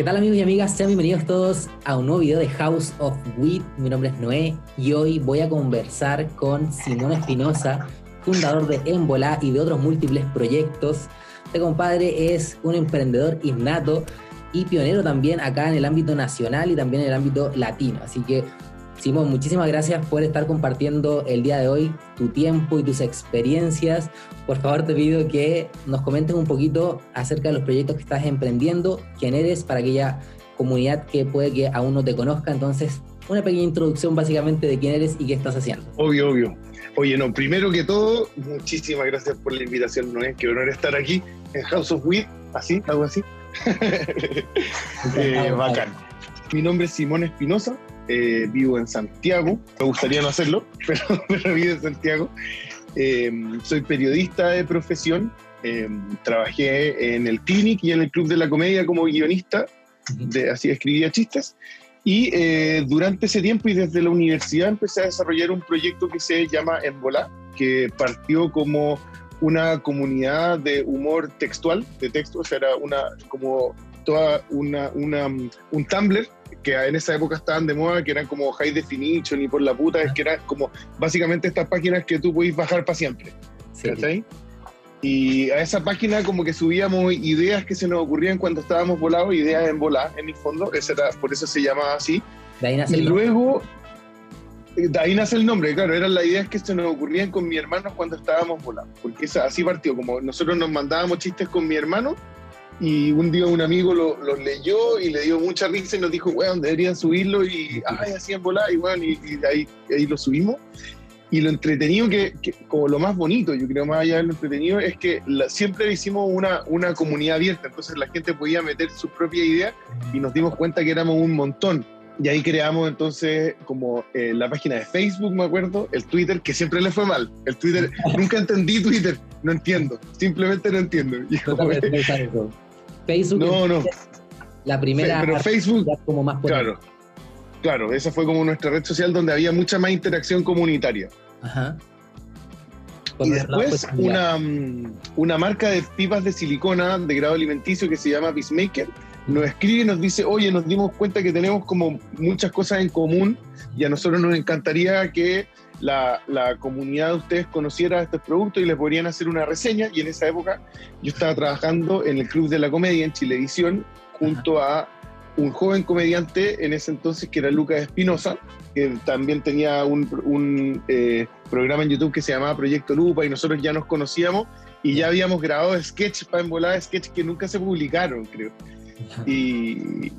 ¿Qué tal amigos y amigas? Sean bienvenidos todos a un nuevo video de House of Wit. Mi nombre es Noé y hoy voy a conversar con Simón Espinosa, fundador de Embola y de otros múltiples proyectos. Este compadre es un emprendedor innato y pionero también acá en el ámbito nacional y también en el ámbito latino. Así que Simón, muchísimas gracias por estar compartiendo el día de hoy tu tiempo y tus experiencias. Por favor, te pido que nos comentes un poquito acerca de los proyectos que estás emprendiendo, quién eres para aquella comunidad que puede que aún no te conozca. Entonces, una pequeña introducción básicamente de quién eres y qué estás haciendo. Obvio, obvio. Oye, no, primero que todo, muchísimas gracias por la invitación, Noé. Qué honor estar aquí en House of Wit, así, algo así. eh, bacán. Mi nombre es Simón Espinosa, eh, vivo en Santiago, me gustaría no hacerlo, pero, pero vivo en Santiago. Eh, soy periodista de profesión, eh, trabajé en el Clinic y en el Club de la Comedia como guionista, de, así escribía chistes. Y durante ese tiempo y desde la universidad empecé a desarrollar un proyecto que se llama Embola, que partió como una comunidad de humor textual, de texto, o sea, era una, como toda una, una, un Tumblr que en esa época estaban de moda, que eran como high definition y por la puta, es que eran como básicamente estas páginas que tú podís bajar para siempre. Sí. Y a esa página como que subíamos ideas que se nos ocurrían cuando estábamos volados, ideas en volar, en el fondo, ese era, por eso se llamaba así. De ahí nace y el luego, de ahí nace el nombre, claro, eran las ideas que se nos ocurrían con mi hermano cuando estábamos volando, porque esa, así partió, como nosotros nos mandábamos chistes con mi hermano, y un día un amigo los lo leyó y le dio mucha risa y nos dijo, weón, deberían subirlo y, ay, hacían volar y bueno, y, y ahí, ahí lo subimos. Y lo entretenido, que, que, como lo más bonito, yo creo más allá de lo entretenido, es que la, siempre hicimos una, una comunidad abierta, entonces la gente podía meter su propia idea y nos dimos cuenta que éramos un montón. Y ahí creamos entonces como eh, la página de Facebook, me acuerdo, el Twitter, que siempre le fue mal. El Twitter, nunca entendí Twitter, no entiendo, simplemente no entiendo. Y como, Facebook. No, no. La primera. Pero Facebook. Como más claro. Claro, esa fue como nuestra red social donde había mucha más interacción comunitaria. Ajá. y después una, mm, una marca de pipas de silicona de grado alimenticio que se llama Peacemaker nos escribe y nos dice, oye, nos dimos cuenta que tenemos como muchas cosas en común y a nosotros nos encantaría que la, la, comunidad de ustedes conociera estos productos y les podrían hacer una reseña. Y en esa época yo estaba trabajando en el Club de la Comedia en Chilevisión junto a un joven comediante en ese entonces que era Lucas Espinosa, que también tenía un, un eh, programa en YouTube que se llamaba Proyecto Lupa y nosotros ya nos conocíamos y ya habíamos grabado sketch para embolar, sketch que nunca se publicaron, creo. Y,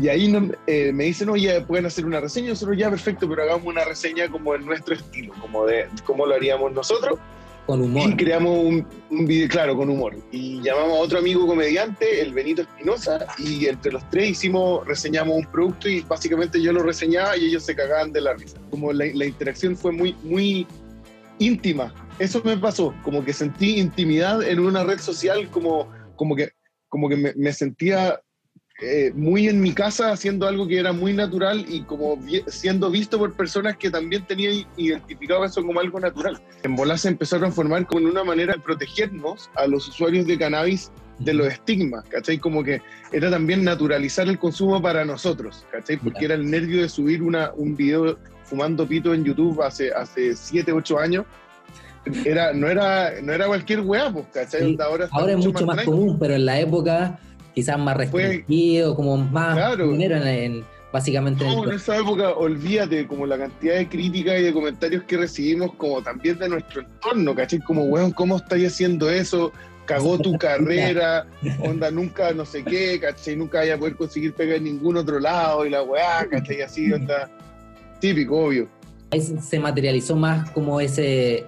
y ahí no, eh, me dicen, oye, pueden hacer una reseña. Nosotros ya, perfecto, pero hagamos una reseña como en nuestro estilo, como de cómo lo haríamos nosotros. Con humor. Y creamos un, un video, claro, con humor. Y llamamos a otro amigo comediante, el Benito Espinosa, y entre los tres hicimos, reseñamos un producto y básicamente yo lo reseñaba y ellos se cagaban de la risa. Como la, la interacción fue muy, muy íntima. Eso me pasó, como que sentí intimidad en una red social, como, como que, como que me, me sentía eh, muy en mi casa haciendo algo que era muy natural y como vi siendo visto por personas que también tenían identificado eso como algo natural. En bola se empezó a transformar como en una manera de protegernos a los usuarios de cannabis de los estigmas, ¿cachai? Como que era también naturalizar el consumo para nosotros, ¿cachai? Porque era el nervio de subir una, un video fumando pito en YouTube hace, hace 7, 8 años. Era, no, era, no era cualquier weá, pues, ¿cachai? Sí. Ahora, Ahora es mucho más, más común, pero en la época quizás más restringido, como más claro. dinero en, en, básicamente. No, en, en, esa época, olvídate, como la cantidad de críticas y de comentarios que recibimos, como también de nuestro entorno, ¿cachai? Como, weón, ¿cómo estáis haciendo eso? Cagó tu carrera, onda, nunca no sé qué, ¿cachai? Nunca vaya a poder conseguir pegar en ningún otro lado y la weá, ¿cachai? Así, onda, típico, obvio. Ahí se materializó más como ese,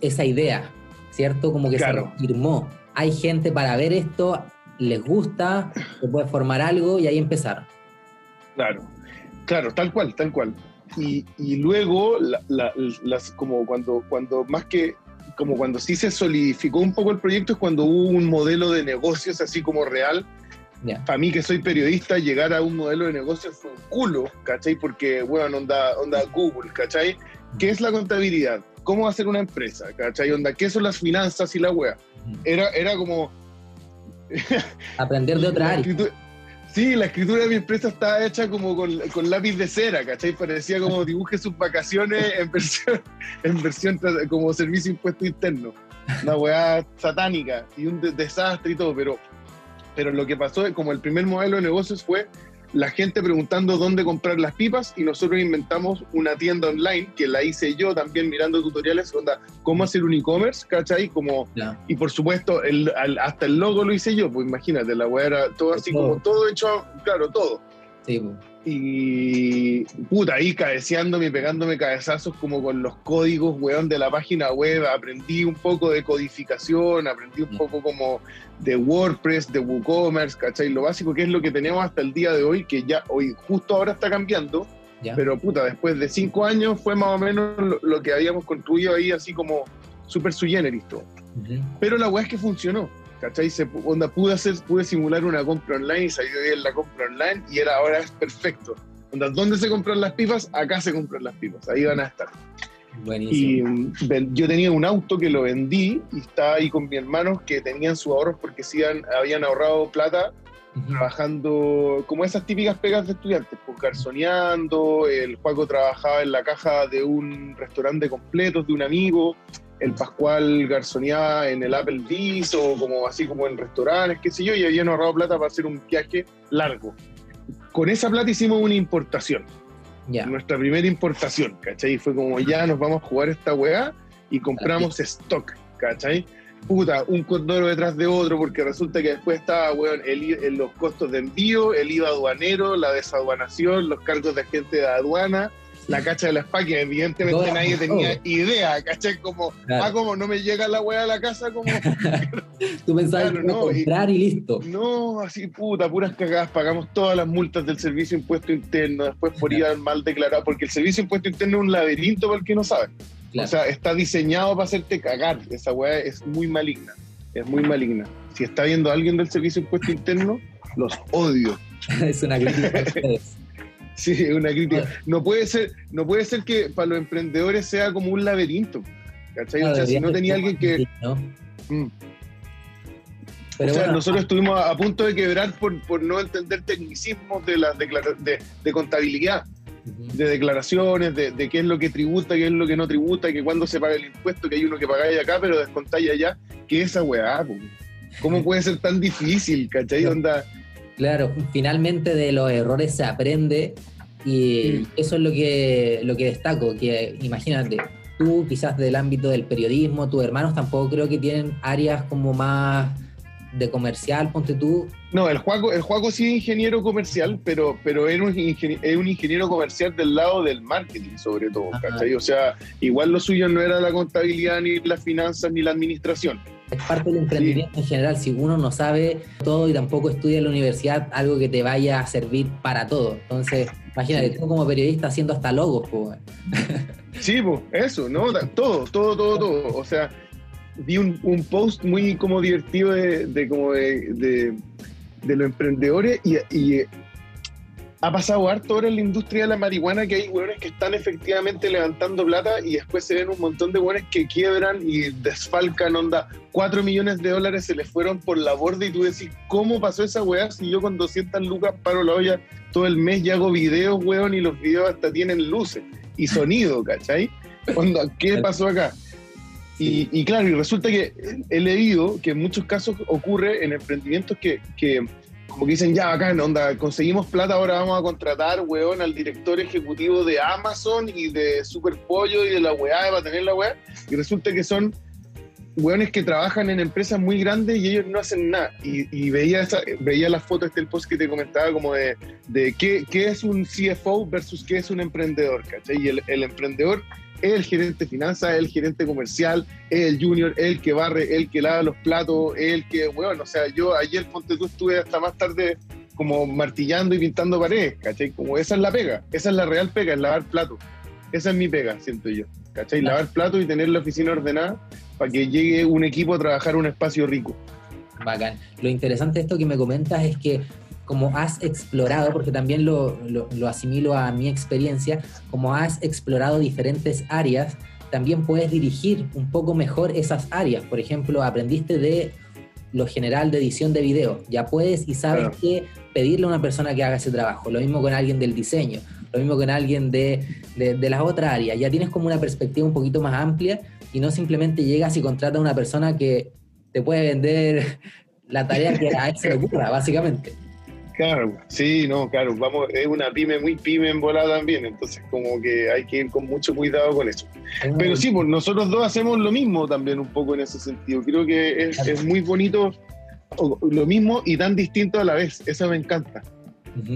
esa idea, ¿cierto? Como que claro. se firmó. Hay gente para ver esto, les gusta, se puede formar algo y ahí empezar. Claro, claro, tal cual, tal cual. Y, y luego, la, la, las, como cuando, cuando más que, como cuando sí se solidificó un poco el proyecto, es cuando hubo un modelo de negocios así como real. Yeah. Para mí, que soy periodista, llegar a un modelo de negocios fue un culo, ¿cachai? Porque, bueno, onda, onda Google, ¿cachai? ¿Qué es la contabilidad? ¿Cómo hacer una empresa? ¿cachai? Onda, ¿qué son las finanzas y la wea? Era, era como Aprender de otra área. Sí, la escritura de mi empresa estaba hecha como con, con, lápiz de cera, ¿cachai? Parecía como dibuje sus vacaciones en versión, en versión como servicio impuesto interno. Una weá satánica y un desastre y todo, pero, pero lo que pasó, como el primer modelo de negocios fue la gente preguntando dónde comprar las pipas y nosotros inventamos una tienda online que la hice yo también mirando tutoriales, onda, cómo hacer un e-commerce, ¿cachai? Como, Y por supuesto, el, hasta el logo lo hice yo, pues imagínate, la weá era todo así como todo hecho, claro, todo. Sí, pues. Y puta, ahí cabeceándome, pegándome cabezazos como con los códigos, weón, de la página web. Aprendí un poco de codificación, aprendí un poco como de WordPress, de WooCommerce, ¿cachai? Lo básico que es lo que tenemos hasta el día de hoy, que ya hoy justo ahora está cambiando. Pero puta, después de cinco años fue más o menos lo, que habíamos construido ahí, así como súper su generis Pero la weá es que funcionó. ¿Cachai? Se, onda, pude, hacer, pude simular una compra online y salió bien la compra online y era ahora es perfecto. Onda, ¿Dónde se compran las pipas? Acá se compran las pipas, ahí van a estar. Y mm, yo tenía un auto que lo vendí y estaba ahí con mis hermanos que tenían sus ahorros porque sí habían ahorrado plata trabajando como esas típicas pegas de estudiantes, pues garzoneando, el Juaco trabajaba en la caja de un restaurante completo de un amigo, el Pascual garzoneaba en el Apple Applebee's o como así como en restaurantes, qué sé yo, y habían ahorrado plata para hacer un viaje largo. Con esa plata hicimos una importación. Nuestra primera importación, ¿cachai? Fue como ya nos vamos a jugar esta weá y compramos stock, ¿cachai? Puta, un condoro detrás de otro, porque resulta que después estaba, weón, el, los costos de envío, el IVA aduanero, la desaduanación, los cargos de agente de aduana, la cacha de la SPA, que evidentemente nadie tenía idea, ¿cachai? Como, ah, como no me llega la weá a la casa, como... Tú pensabas que no, comprar y, listo. No, así, puta, puras cagadas, pagamos todas las multas del servicio impuesto interno, después por ir mal declarado, porque el servicio impuesto interno es un laberinto para el que no sabe. O sea, está diseñado para hacerte cagar, esa weá es muy maligna, es muy maligna. Si está viendo alguien del servicio impuesto interno, los odio. es una crítica Sí, es una crítica. No puede ser, no puede ser que para los emprendedores sea como un laberinto. ¿Cachai? o sea, si no tenía alguien que. Mm. o sea, nosotros estuvimos a, punto de quebrar por, por no entender tecnicismos de, la de, de contabilidad, de declaraciones, de, de, qué es lo que tributa, qué es lo que no tributa, que cuándo se paga el impuesto, que hay uno que pagáis acá, pero descontáis allá, que esa weá, ¿cómo puede ser tan difícil, cachai? Onda, Claro, finalmente de los errores se aprende y eso es lo que, lo que destaco, que imagínate, tú quizás del ámbito del periodismo, tus hermanos tampoco creo que tienen áreas como más de comercial, ponte tú. No, el Juaco, el Juaco sí es ingeniero comercial, pero, pero es, un ingeniero, es un ingeniero comercial del lado del marketing, sobre todo, ¿cachai? O sea, igual lo suyo no era la contabilidad, ni las finanzas, ni la administración es parte del emprendimiento en general. Si uno no sabe todo y tampoco estudia en la universidad, algo que te vaya a servir para todo. Entonces, imagínate, tú como periodista haciendo hasta logos, pues. Sí, pues, eso, ¿no? Todo, todo, todo, todo. O sea, vi un, post muy como divertido de, como de, los emprendedores y, y ha pasado harto ahora en la industria de la marihuana que hay hueones que están efectivamente levantando plata y después se ven un montón de hueones que quiebran y desfalcan, onda, 4 millones de dólares se les fueron por la borda y tú decís, ¿cómo pasó esa weá si yo con 200 lucas paro la olla todo el mes y hago videos, weón, y los videos hasta tienen luces y sonido, ¿cachai? Onda, ¿Qué pasó acá? Y, y, claro, y resulta que he leído que en muchos casos ocurre en emprendimientos que, que como que dicen, ya, acá, onda, conseguimos plata, ahora vamos a contratar, weón, al director ejecutivo de Amazon y de Superpollo y de la weá, para tener la weá, y resulta que son weones que trabajan en empresas muy grandes y ellos no hacen nada. Y, veía, esa, veía las fotos, este el post que te comentaba, como de, qué, es un CFO versus qué es un emprendedor, ¿cachai? Y el, emprendedor el gerente de finanzas, es el gerente comercial, es el junior, es el que barre, el que lava los platos, es el que, bueno, o sea, yo ayer, ponte tú, estuve hasta más tarde como martillando y pintando paredes, ¿cachai? Como esa es la pega, esa es la real pega, es lavar platos. Esa es mi pega, siento yo, ¿cachai? Lavar platos y tener la oficina ordenada para que llegue un equipo a trabajar un espacio rico. Bacán. Lo interesante de esto que me comentas es que como has explorado, porque también lo, lo, asimilo a mi experiencia, como has explorado diferentes áreas, también puedes dirigir un poco mejor esas áreas. Por ejemplo, aprendiste de lo general de edición de video. Ya puedes y sabes que pedirle a una persona que haga ese trabajo. Lo mismo con alguien del diseño, lo mismo con alguien de, de, las otras áreas. Ya tienes como una perspectiva un poquito más amplia y no simplemente llegas y contratas a una persona que te puede vender la tarea que a él se le ocurra, básicamente. Claro, sí, no, claro, vamos, es una pyme muy pyme en volada también, entonces como que hay que ir con mucho cuidado con eso. Pero sí, pues nosotros dos hacemos lo mismo también un poco en ese sentido. Creo que es, es muy bonito lo mismo y tan distinto a la vez, eso me encanta.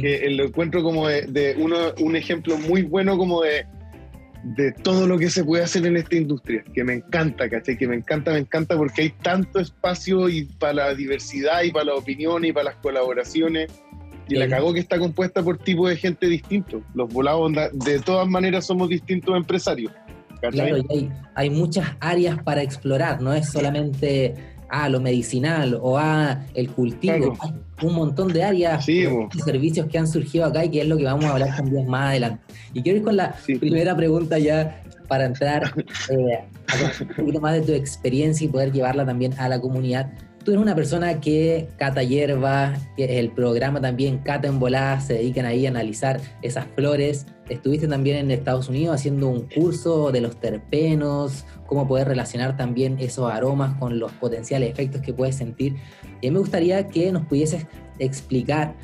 Que lo encuentro como de, uno, un ejemplo muy bueno como de, de todo lo que se puede hacer en esta industria, que me encanta, ¿cachai? Que me encanta, me encanta porque hay tanto espacio y para la diversidad y para la opinión y para las colaboraciones y la cagó que está compuesta por tipos de gente distintos. Los volados, de todas maneras, somos distintos empresarios. Claro, hay, muchas áreas para explorar, no es solamente ah, lo medicinal o ah, el cultivo. Hay un montón de áreas y servicios que han surgido acá y que es lo que vamos a hablar también más adelante. Y quiero ir con la primera pregunta ya para entrar eh, a un poquito más de tu experiencia y poder llevarla también a la comunidad tú eres una persona que cata hierba, que el programa también Cata en Volada, se dedican ahí a analizar esas flores. Estuviste también en Estados Unidos haciendo un curso de los terpenos, cómo poder relacionar también esos aromas con los potenciales efectos que puedes sentir. Y me gustaría que nos pudieses explicar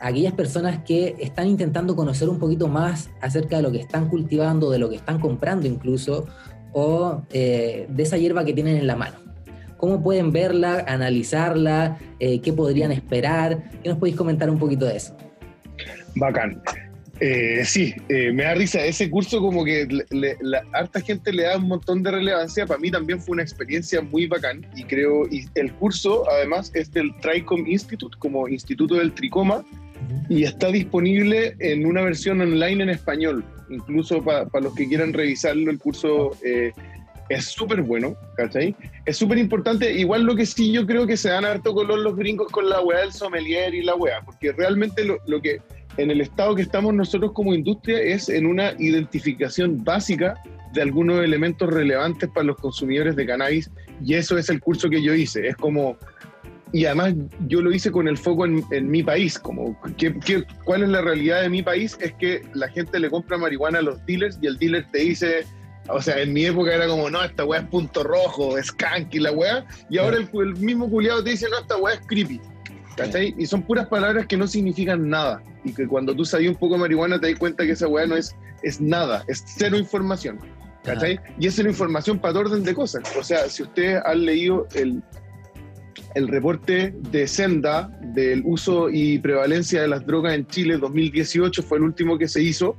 a aquellas personas que están intentando conocer un poquito más acerca de lo que están cultivando, de lo que están comprando incluso, o eh, de esa hierba que tienen en la mano. ¿Cómo pueden verla, analizarla? Eh, ¿Qué podrían esperar? ¿Qué nos podéis comentar un poquito de eso? Bacán. Eh, sí, eh, me da risa. Ese curso como que harta gente le da un montón de relevancia. Para mí también fue una experiencia muy bacán y creo, y el curso además es del TRICOM Institute, como Instituto del Tricoma, y está disponible en una versión online en español. Incluso para los que quieran revisarlo, el curso es súper bueno, ¿cachai? Es súper importante, igual lo que sí yo creo que se dan harto color los gringos con la weá del sommelier y la weá, porque realmente lo, lo, que en el estado que estamos nosotros como industria es en una identificación básica de algunos elementos relevantes para los consumidores de cannabis y eso es el curso que yo hice, es como... Y además yo lo hice con el foco en, en mi país, como ¿qué, qué, cuál es la realidad de mi país, es que la gente le compra marihuana a los dealers y el dealer te dice, o sea, en mi época era como, no, esta weá es punto rojo, es y la weá. Y ahora el, mismo culiado te dice, no, esta weá es creepy. ¿Cachai? Y son puras palabras que no significan nada. Y que cuando tú sabes un poco de marihuana te das cuenta que esa weá no es, es nada, es cero información. ¿Cachai? Y es cero información para orden de cosas. O sea, si ustedes han leído el, el reporte de Senda del uso y prevalencia de las drogas en Chile 2018, fue el último que se hizo.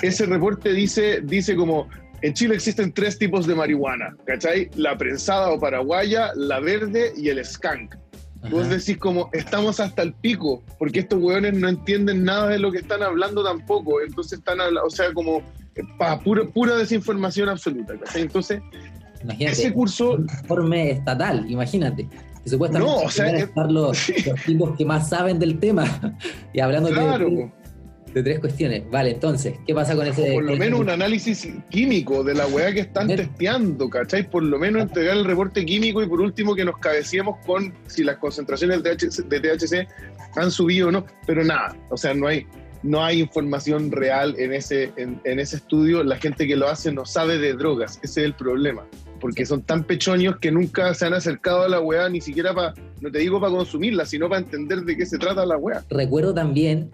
Ese reporte dice, dice como en Chile existen tres tipos de marihuana, ¿cachai? La prensada o paraguaya, la verde y el skunk. Vos decís como, estamos hasta el pico, porque estos hueones no entienden nada de lo que están hablando tampoco, entonces están hablando, o sea, como, pa, pura, pura desinformación absoluta, ¿cachai? Entonces, ese curso... Un informe estatal, imagínate. supuestamente no, o sea, estar los, los, tipos que más saben del tema. y hablando claro. de de tres cuestiones. Vale, entonces, ¿qué pasa con ese? Por lo menos un análisis químico de la weá que están testeando, ¿cachai? Por lo menos entregar el reporte químico y por último que nos cabeciemos con si las concentraciones de THC, han subido o no. Pero nada, o sea, no hay, no hay información real en ese, en, ese estudio. La gente que lo hace no sabe de drogas, ese es el problema. Porque son tan pechoños que nunca se han acercado a la weá, ni siquiera para, no te digo para consumirla, sino para entender de qué se trata la weá. Recuerdo también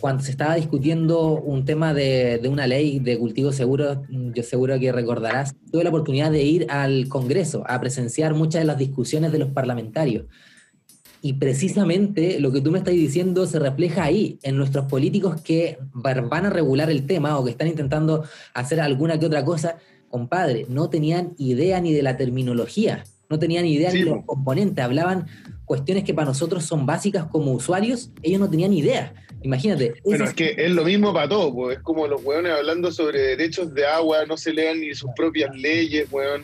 cuando se estaba discutiendo un tema de, una ley de cultivo seguro, yo seguro que recordarás, tuve la oportunidad de ir al Congreso a presenciar muchas de las discusiones de los parlamentarios. Y precisamente lo que tú me estás diciendo se refleja ahí, en nuestros políticos que van a regular el tema o que están intentando hacer alguna que otra cosa. Compadre, no tenían idea ni de la terminología, no tenían idea ni de los componentes, hablaban cuestiones que para nosotros son básicas como usuarios, ellos no tenían idea. Imagínate. Bueno, es que es lo mismo para todo, pues. es como los weones hablando sobre derechos de agua, no se lean ni sus propias leyes, weón.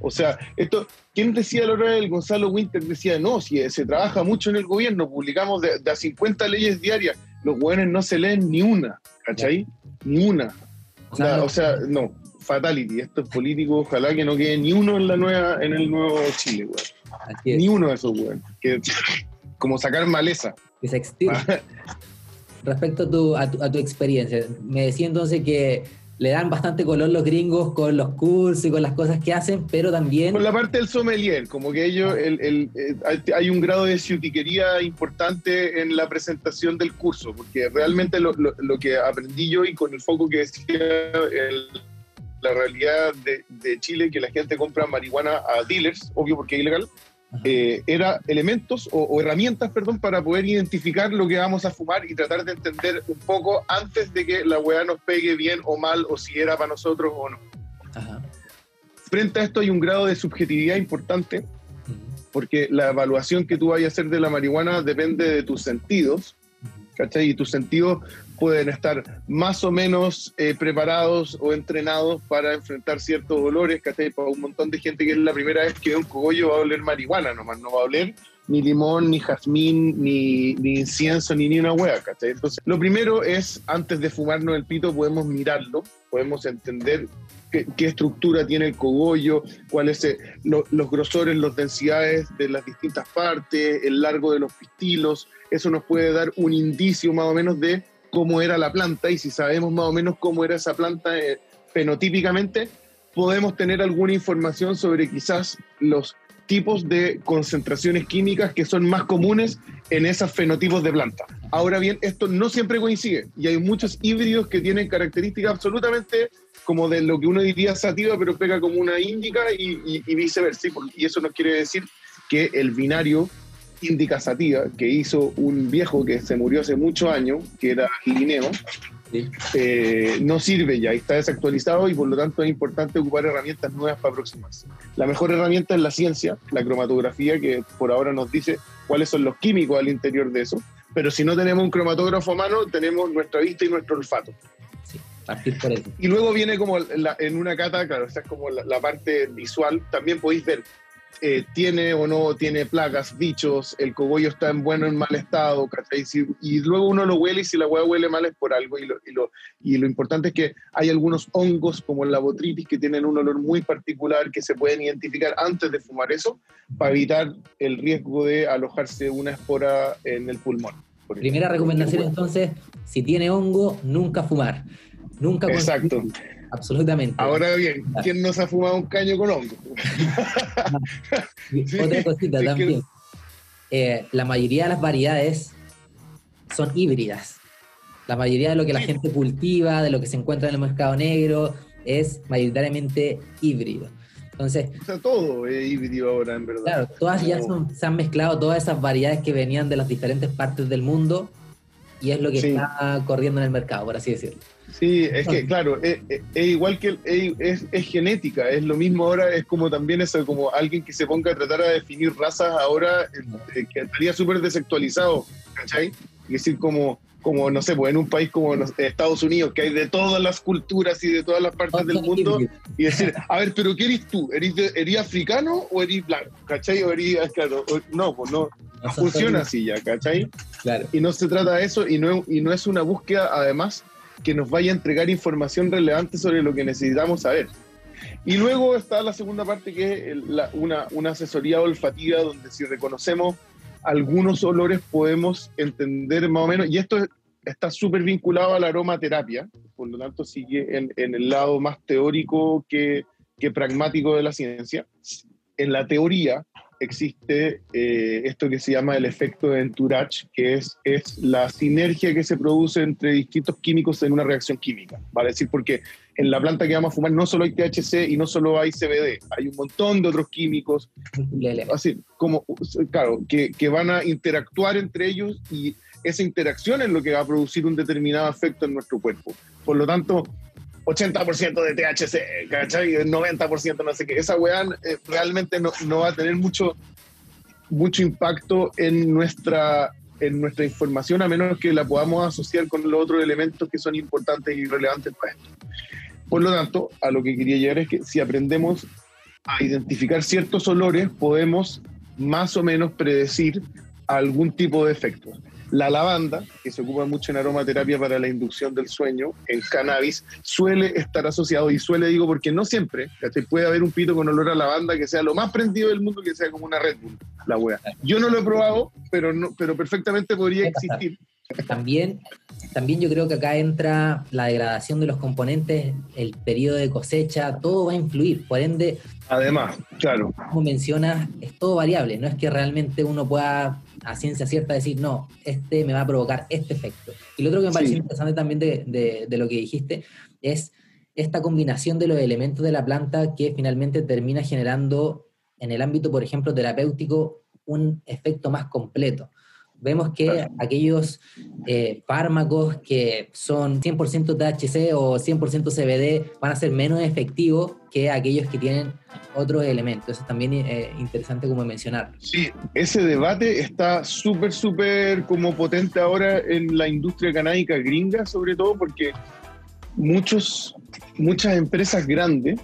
O sea, esto, ¿quién decía la hora del Gonzalo Winter? Decía, no, si se trabaja mucho en el gobierno, publicamos de, a 50 leyes diarias, los weones no se leen ni una, ¿cachai? Ni una. O sea, no, fatality, esto es político, ojalá que no quede ni uno en la nueva, en el nuevo Chile, weón. Ni uno de esos, weón. como sacar maleza. Que se extirpe. Respecto a tu, a, tu, a tu experiencia, me decía entonces que le dan bastante color los gringos con los cursos y con las cosas que hacen, pero también... Con la parte del sommelier, como que ellos, el, el, eh, hay un grado de ciutiquería importante en la presentación del curso, porque realmente lo, lo, lo que aprendí yo y con el foco que decía la realidad de, de, Chile, que la gente compra marihuana a dealers, obvio porque es ilegal, eh, era elementos o, o, herramientas, perdón, para poder identificar lo que vamos a fumar y tratar de entender un poco antes de que la weá nos pegue bien o mal o si era para nosotros o no. Ajá. Frente a esto hay un grado de subjetividad importante porque la evaluación que tú vayas a hacer de la marihuana depende de tus sentidos, ¿cachai? Y tus sentidos pueden estar más o menos eh, preparados o entrenados para enfrentar ciertos olores, ¿cachai? Para un montón de gente que es la primera vez que ve un cogollo va a oler marihuana nomás, no va a oler ni limón, ni jazmín, ni, incienso, ni ni una hueá, ¿cachai? Entonces, lo primero es, antes de fumarnos el pito, podemos mirarlo, podemos entender qué, qué estructura tiene el cogollo, cuáles son lo, los grosores, las densidades de las distintas partes, el largo de los pistilos, eso nos puede dar un indicio más o menos de cómo era la planta y si sabemos más o menos cómo era esa planta eh, fenotípicamente, podemos tener alguna información sobre quizás los tipos de concentraciones químicas que son más comunes en esos fenotipos de planta. Ahora bien, esto no siempre coincide y hay muchos híbridos que tienen características absolutamente como de lo que uno diría sativa, pero pega como una índica y, y, y viceversa. Y eso no quiere decir que el binario índica sativa que hizo un viejo que se murió hace muchos años, que era Linneo, sí. eh, no sirve ya, está desactualizado y por lo tanto es importante ocupar herramientas nuevas para aproximarse. La mejor herramienta es la ciencia, la cromatografía, que por ahora nos dice cuáles son los químicos al interior de eso, pero si no tenemos un cromatógrafo a mano, tenemos nuestra vista y nuestro olfato. Partir por eso. Y luego viene como la, en una cata, claro, esa es como la, la parte visual, también podéis ver eh, tiene o no tiene plagas, bichos, el cogollo está en bueno o en mal estado, ¿cachai? Si, y luego uno lo huele y si la hueá huele mal es por algo. Y lo, y, lo, y lo importante es que hay algunos hongos como la botritis que tienen un olor muy particular que se pueden identificar antes de fumar eso para evitar el riesgo de alojarse una espora en el pulmón. Primera recomendación entonces, si tiene hongo, nunca fumar. Nunca Exacto. Absolutamente. Ahora bien, ¿quién no se ha fumado un caño con hongo? Otra cosita sí, también. Que... Eh, la mayoría de las variedades son híbridas. La mayoría de lo que la gente cultiva, de lo que se encuentra en el mercado negro, es mayoritariamente híbrido. Entonces, o sea, todo es híbrido ahora, en verdad. Claro, todas ya son, se han mezclado todas esas variedades que venían de las diferentes partes del mundo y es lo que sí. está corriendo en el mercado, por así decirlo. Sí, es que claro, es, es igual que es, es, genética, es lo mismo ahora, es como también eso, como alguien que se ponga a tratar a definir razas ahora, eh, que estaría súper desactualizado, ¿cachai? Es decir, como, como, no sé, pues en un país como Estados Unidos, que hay de todas las culturas y de todas las partes del mundo, y decir, a ver, pero ¿qué eres tú? ¿Eres, eres africano o eres blanco? ¿Cachai? O eres, claro, o, no, pues no, no funciona así ya, ¿cachai? Claro. Y no se trata de eso, y no, y no es una búsqueda, además, que nos vaya a entregar información relevante sobre lo que necesitamos saber. Y luego está la segunda parte, que es una, una asesoría olfativa, donde si reconocemos algunos olores podemos entender más o menos, y esto está súper vinculado a la aromaterapia, por lo tanto sigue en, en el lado más teórico que, que, pragmático de la ciencia. En la teoría existe eh, esto que se llama el efecto de entourage, que es, es la sinergia que se produce entre distintos químicos en una reacción química, ¿vale? Es decir, porque en la planta que vamos a fumar no solo hay THC y no solo hay CBD, hay un montón de otros químicos, así como, claro, que, que van a interactuar entre ellos y esa interacción es lo que va a producir un determinado efecto en nuestro cuerpo. Por lo tanto, 80% de THC, ¿cachai? 90% no sé qué. Esa weá eh, realmente no, va a tener mucho, mucho impacto en nuestra, en nuestra información a menos que la podamos asociar con los otros elementos que son importantes y relevantes para esto. Por lo tanto, a lo que quería llegar es que si aprendemos a identificar ciertos olores, podemos más o menos predecir algún tipo de efecto. La lavanda, que se ocupa mucho en aromaterapia para la inducción del sueño, en cannabis, suele estar asociado, y suele digo porque no siempre, puede haber un pito con olor a lavanda que sea lo más prendido del mundo, que sea como una Red Bull, la wea. Yo no lo he probado, pero, no, pero perfectamente podría existir. También, también yo creo que acá entra la degradación de los componentes, el periodo de cosecha, todo va a influir. Por ende, además, claro. Como mencionas, es todo variable. No es que realmente uno pueda a ciencia cierta decir, no, este me va a provocar este efecto. Y lo otro que me pareció interesante también de, de lo que dijiste es esta combinación de los elementos de la planta que finalmente termina generando en el ámbito, por ejemplo, terapéutico, un efecto más completo vemos que aquellos eh, fármacos que son 100% THC o 100% CBD van a ser menos efectivos que aquellos que tienen otros elementos. Eso es también eh, interesante como mencionar. Sí, ese debate está súper, súper como potente ahora en la industria canábica gringa, sobre todo porque muchos, muchas empresas grandes,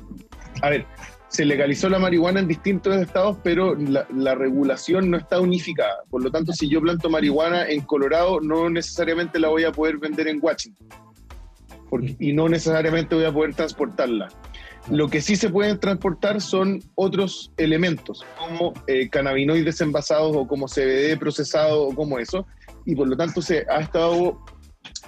a ver, se legalizó la marihuana en distintos estados, pero la, regulación no está unificada. Por lo tanto, si yo planto marihuana en Colorado, no necesariamente la voy a poder vender en Washington. y no necesariamente voy a poder transportarla. Lo que sí se pueden transportar son otros elementos, como eh, cannabinoides envasados o como CBD procesado o como eso. Y por lo tanto se ha estado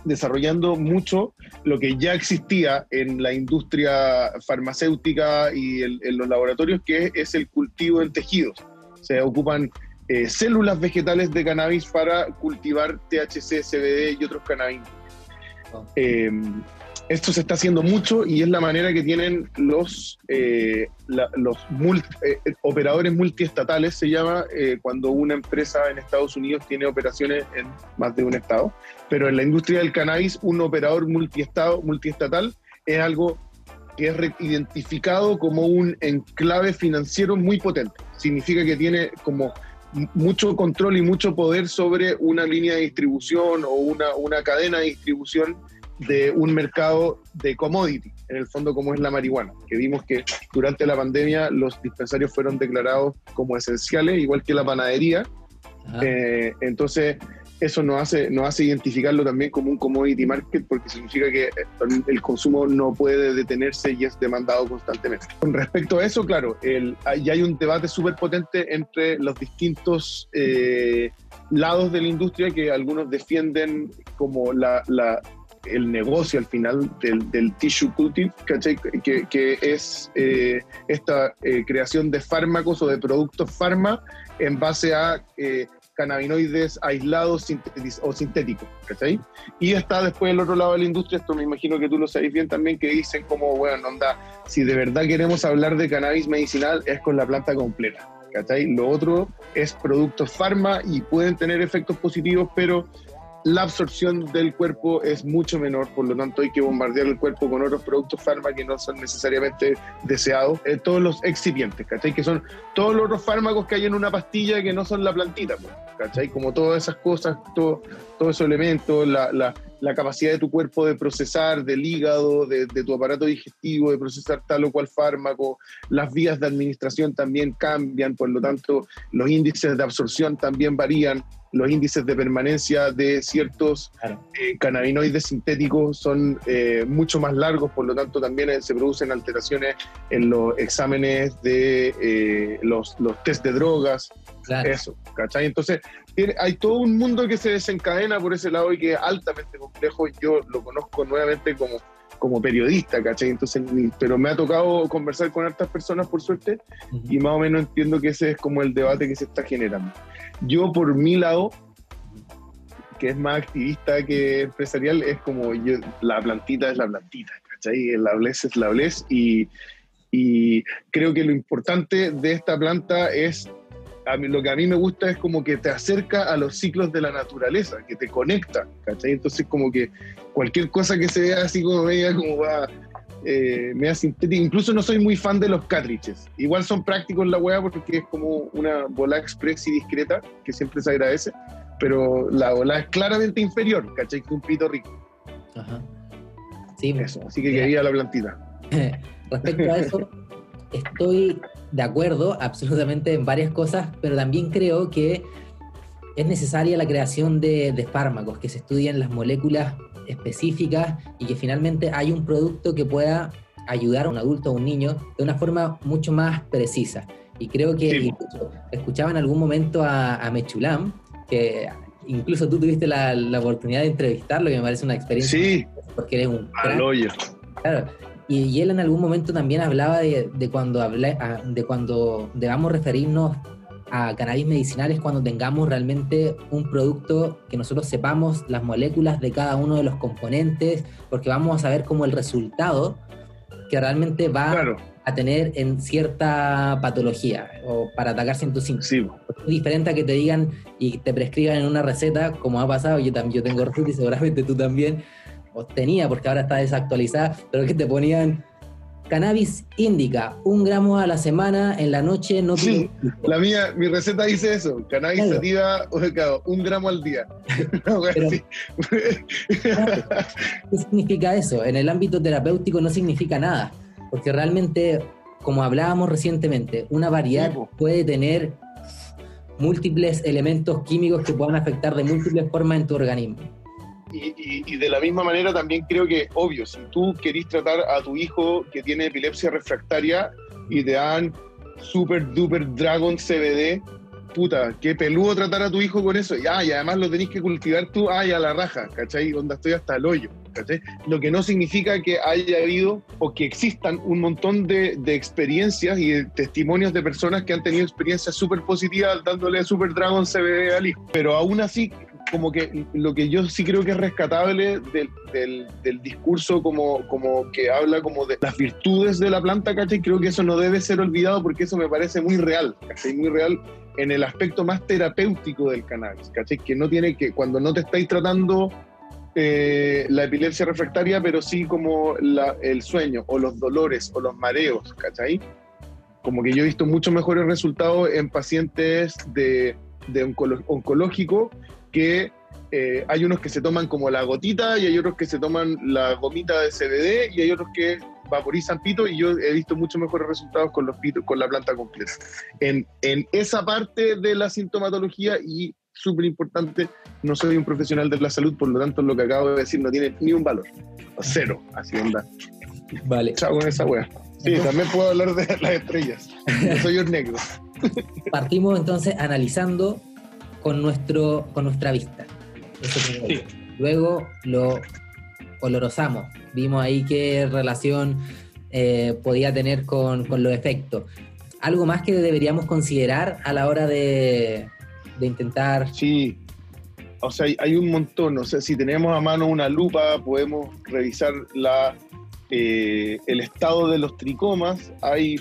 desarrollando mucho lo que ya existía en la industria farmacéutica y en los laboratorios, que es el cultivo en tejidos. Se ocupan eh, células vegetales de cannabis para cultivar THC, CBD y otros cannabinoides. Oh. Esto se está haciendo mucho y es la manera que tienen los, eh, los eh, operadores multiestatales, se llama, eh, cuando una empresa en Estados Unidos tiene operaciones en más de un estado. Pero en la industria del cannabis, un operador multiestado, multiestatal es algo que es identificado como un enclave financiero muy potente. Significa que tiene como mucho control y mucho poder sobre una línea de distribución o una, una cadena de distribución de un mercado de commodity, en el fondo como es la marihuana, que vimos que durante la pandemia los dispensarios fueron declarados como esenciales, igual que la panadería. Eh, entonces, eso nos hace, nos hace identificarlo también como un commodity market porque significa que el consumo no puede detenerse y es demandado constantemente. Con respecto a eso, claro, el, ya hay un debate súper potente entre los distintos eh, lados de la industria que algunos defienden como la, la el negocio al final del, tissue cultive, Que, que es eh, esta eh, creación de fármacos o de productos farma en base a eh, cannabinoides aislados o sintéticos, ¿cachai? Y está después el otro lado de la industria, esto me imagino que tú lo sabes bien también, que dicen como, bueno, onda, si de verdad queremos hablar de cannabis medicinal es con la planta completa, ¿cachai? Lo otro es productos farma y pueden tener efectos positivos, pero la absorción del cuerpo es mucho menor, por lo tanto hay que bombardear el cuerpo con otros productos fármacos que no son necesariamente deseados. Eh, todos los excipientes, ¿cachai? Que son todos los otros fármacos que hay en una pastilla que no son la plantita, pues, ¿cachai? Como todas esas cosas, todo, todos esos elementos, la, capacidad de tu cuerpo de procesar, del hígado, de, de tu aparato digestivo, de procesar tal o cual fármaco, las vías de administración también cambian, por lo tanto los índices de absorción también varían los índices de permanencia de ciertos eh, cannabinoides sintéticos son eh, mucho más largos, por lo tanto también eh, se producen alteraciones en los exámenes de los, los test de drogas, eso, ¿cachai? Entonces hay todo un mundo que se desencadena por ese lado y que es altamente complejo, yo lo conozco nuevamente como como periodista, ¿cachai? Entonces, pero me ha tocado conversar con otras personas, por suerte, y más o menos entiendo que ese es como el debate que se está generando. Yo, por mi lado, que es más activista que empresarial, es como yo, la plantita es la plantita, ¿cachai? La bles es la bles, y, y creo que lo importante de esta planta es a mí, lo que a mí me gusta es como que te acerca a los ciclos de la naturaleza, que te conecta, ¿cachai? Entonces como que cualquier cosa que se vea así como media, como va, eh, media sintética, incluso no soy muy fan de los cartridges, igual son prácticos la weá porque es como una bola express y discreta, que siempre se agradece, pero la bola es claramente inferior, ¿cachai? Que un pito rico. Ajá. Sí, eso, así que quería la plantita. Respecto a eso, estoy de acuerdo absolutamente en varias cosas, pero también creo que es necesaria la creación de, de fármacos, que se estudien las moléculas específicas y que finalmente hay un producto que pueda ayudar a un adulto o un niño de una forma mucho más precisa. Y creo que escuchaba en algún momento a, a, Mechulam, que incluso tú tuviste la, la, oportunidad de entrevistarlo, y me parece una experiencia. Sí, porque eres un. Claro. Y, y, él en algún momento también hablaba de, de cuando, hablé, de cuando debamos referirnos a cannabis medicinales cuando tengamos realmente un producto que nosotros sepamos las moléculas de cada uno de los componentes, porque vamos a saber cómo el resultado que realmente va a tener en cierta patología o para atacar ciertos síntomas. Es diferente a que te digan y te prescriban en una receta, como ha pasado, yo también yo tengo receta y seguramente tú también, o tenía porque ahora está desactualizada, pero que te ponían cannabis indica un gramo a la semana, en la noche no Sí, la mía, mi receta dice eso, cannabis claro. sativa, un gramo al día. Pero, ¿Qué significa eso? En el ámbito terapéutico no significa nada, porque realmente, como hablábamos recientemente, una variedad sí, puede tener múltiples elementos químicos que puedan afectar de múltiples formas en tu organismo. Y, y, y, de la misma manera también creo que, obvio, si tú querís tratar a tu hijo que tiene epilepsia refractaria y te dan super duper dragon CBD, puta, qué peludo tratar a tu hijo con eso. Ya, y además lo tenés que cultivar tú, ay, a la raja, ¿cachai? Donde estoy hasta el hoyo, ¿cachai? Lo que no significa que haya habido o que existan un montón de, de experiencias y de testimonios de personas que han tenido experiencias súper positivas dándole super dragon CBD al hijo. Pero aún así, como que lo que yo sí creo que es rescatable del, del, del, discurso como, como que habla como de las virtudes de la planta, ¿cachai? Creo que eso no debe ser olvidado porque eso me parece muy real, ¿cachai? Muy real en el aspecto más terapéutico del cannabis, ¿cachai? Que no tiene que, cuando no te estáis tratando eh, la epilepsia refractaria, pero sí como la, el sueño o los dolores o los mareos, ¿cachai? Como que yo he visto muchos mejores resultados en pacientes de, de oncológico que eh, hay unos que se toman como la gotita y hay otros que se toman la gomita de CBD y hay otros que vaporizan pito y yo he visto mucho mejores resultados con los pitos, con la planta completa. En, en esa parte de la sintomatología y súper importante, no soy un profesional de la salud, por lo tanto lo que acabo de decir no tiene ni un valor. Cero, así onda. Vale. Chao con esa wea. Sí, entonces, también puedo hablar de las estrellas. No soy un negro. Partimos entonces analizando con, nuestro, con nuestra vista. Sí. Luego lo olorosamos. Vimos ahí qué relación eh, podía tener con, con, los efectos. ¿Algo más que deberíamos considerar a la hora de, de intentar? Sí, o sea, hay, hay, un montón. O sea, si tenemos a mano una lupa, podemos revisar la, eh, el estado de los tricomas. Hay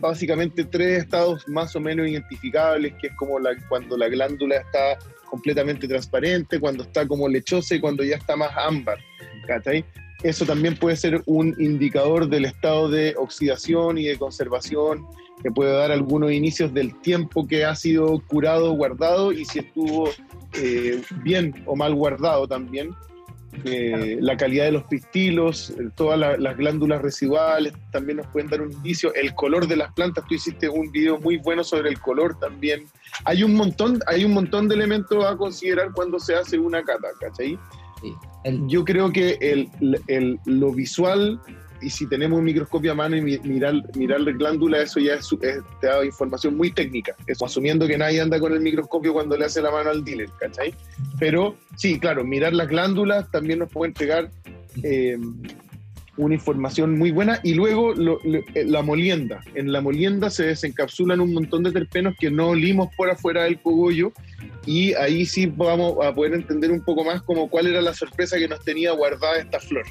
básicamente tres estados más o menos identificables, que es como cuando la glándula está completamente transparente, cuando está como lechosa y cuando ya está más ámbar. ¿cachai? Eso también puede ser un indicador del estado de oxidación y de conservación, que puede dar algunos inicios del tiempo que ha sido curado guardado y si estuvo eh, bien o mal guardado también. Eh, la calidad de los pistilos, todas la, las glándulas residuales también nos pueden dar un indicio, el color de las plantas, tú hiciste un video muy bueno sobre el color también. Hay un montón, hay un montón de elementos a considerar cuando se hace una cata, ¿cachai? Sí. El... Yo creo que el, el, lo visual y si tenemos un microscopio a mano y mirar, mirar la glándula, eso ya es, es, te da información muy técnica. Eso, asumiendo que nadie anda con el microscopio cuando le hace la mano al dealer, ¿cachai? Pero sí, claro, mirar las glándulas también nos puede entregar eh, una información muy buena. Y luego lo, lo, la molienda. En la molienda se desencapsulan un montón de terpenos que no olimos por afuera del cogollo y ahí sí vamos a poder entender un poco más como cuál era la sorpresa que nos tenía guardada esta flor.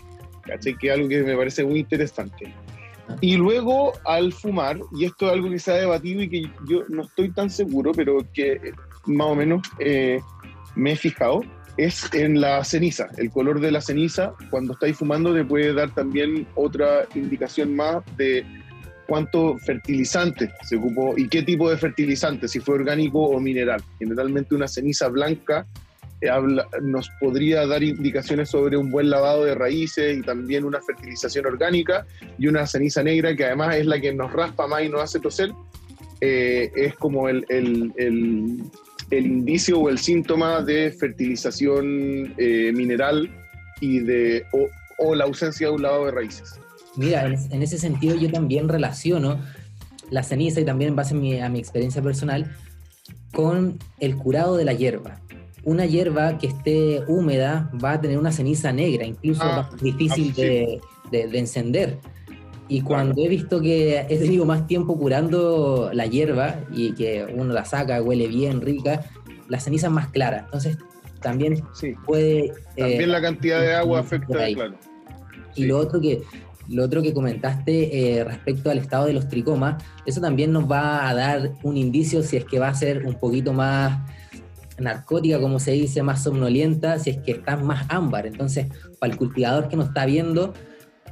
¿Cachai? Que es algo que me parece muy interesante. Y luego al fumar, y esto es algo que se ha debatido y que yo no estoy tan seguro, pero que más o menos eh, me he fijado, es en la ceniza. El color de la ceniza, cuando estáis fumando, te puede dar también otra indicación más de cuánto fertilizante se ocupó y qué tipo de fertilizante, si fue orgánico o mineral. Generalmente una ceniza blanca habla, nos podría dar indicaciones sobre un buen lavado de raíces y también una fertilización orgánica y una ceniza negra que además es la que nos raspa más y nos hace toser. Eh, es como el, el, el, indicio o el síntoma de fertilización eh, mineral y de, o, la ausencia de un lavado de raíces. Mira, en, ese sentido yo también relaciono la ceniza y también en base a mi experiencia personal con el curado de la hierba una hierba que esté húmeda va a tener una ceniza negra, incluso ah, más difícil de, encender. Y cuando he visto que he tenido más tiempo curando la hierba y que uno la saca, huele bien, rica, la ceniza es más clara. Entonces, también puede... También eh, la cantidad de agua afecta, claro. Y lo otro que lo otro que comentaste eh, respecto al estado de los tricomas, eso también nos va a dar un indicio si es que va a ser un poquito más narcótica, como se dice, más somnolienta, si es que está más ámbar. Entonces, para el cultivador que nos está viendo,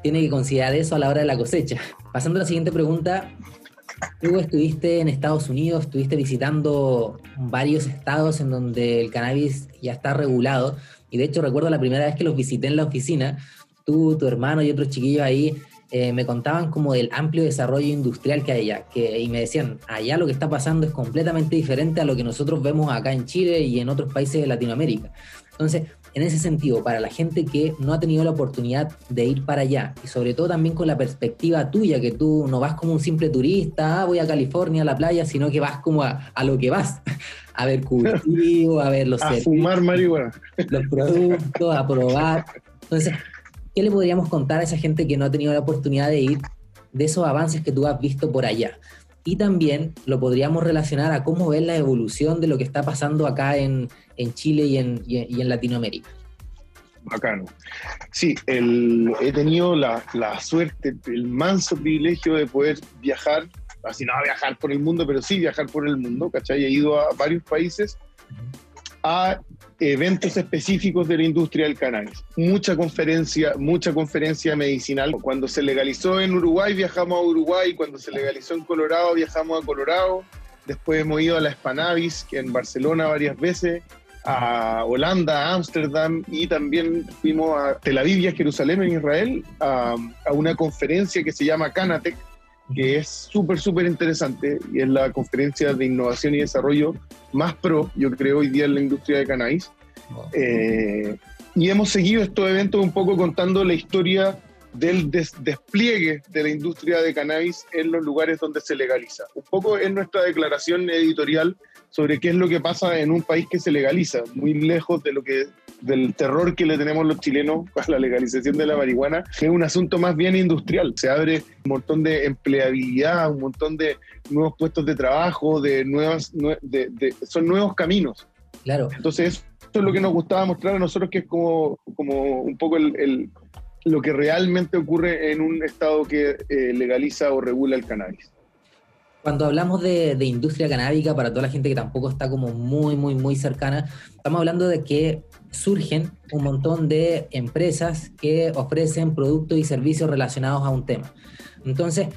tiene que considerar eso a la hora de la cosecha. Pasando a la siguiente pregunta, tú estuviste en Estados Unidos, estuviste visitando varios estados en donde el cannabis ya está regulado, y de hecho recuerdo la primera vez que los visité en la oficina, tú, tu hermano y otros chiquillos ahí eh, me contaban como del amplio desarrollo industrial que hay allá, que, y me decían, allá lo que está pasando es completamente diferente a lo que nosotros vemos acá en Chile y en otros países de Latinoamérica. Entonces, en ese sentido, para la gente que no ha tenido la oportunidad de ir para allá, y sobre todo también con la perspectiva tuya, que tú no vas como un simple turista, ah, voy a California, a la playa, sino que vas como a, a lo que vas, a ver cultivo, a ver los... A fumar marihuana. Los productos, a probar. Entonces, ¿qué le podríamos contar a esa gente que no ha tenido la oportunidad de ir de esos avances que tú has visto por allá? Y también lo podríamos relacionar a cómo ves la evolución de lo que está pasando acá en, Chile y en, y en, Latinoamérica. Bacano. Sí, he tenido la, suerte, el manso privilegio de poder viajar, así no viajar por el mundo, pero sí viajar por el mundo, ¿cachai? He ido a varios países a eventos específicos de la industria del cannabis. Mucha conferencia, mucha conferencia medicinal. Cuando se legalizó en Uruguay viajamos a Uruguay, cuando se legalizó en Colorado viajamos a Colorado. Después hemos ido a la Spanavis, que en Barcelona varias veces, a Holanda, a Ámsterdam y también fuimos a Tel Aviv y a Jerusalén en Israel a, a una conferencia que se llama Canatec, que es súper, súper interesante y es la conferencia de innovación y desarrollo más pro, yo creo, hoy día en la industria de cannabis. Eh, y hemos seguido estos eventos un poco contando la historia del despliegue de la industria de cannabis en los lugares donde se legaliza. Un poco es nuestra declaración editorial sobre qué es lo que pasa en un país que se legaliza, muy lejos de lo que del terror que le tenemos los chilenos a la legalización de la marihuana, que es un asunto más bien industrial. Se abre un montón de empleabilidad, un montón de nuevos puestos de trabajo, de nuevas, son nuevos caminos. Claro. Entonces, esto es lo que nos gustaba mostrar a nosotros, que es como, como un poco el, lo que realmente ocurre en un estado que eh, legaliza o regula el cannabis. Cuando hablamos de, industria canábica, para toda la gente que tampoco está como muy, muy, muy cercana, estamos hablando de que surgen un montón de empresas que ofrecen productos y servicios relacionados a un tema. Entonces,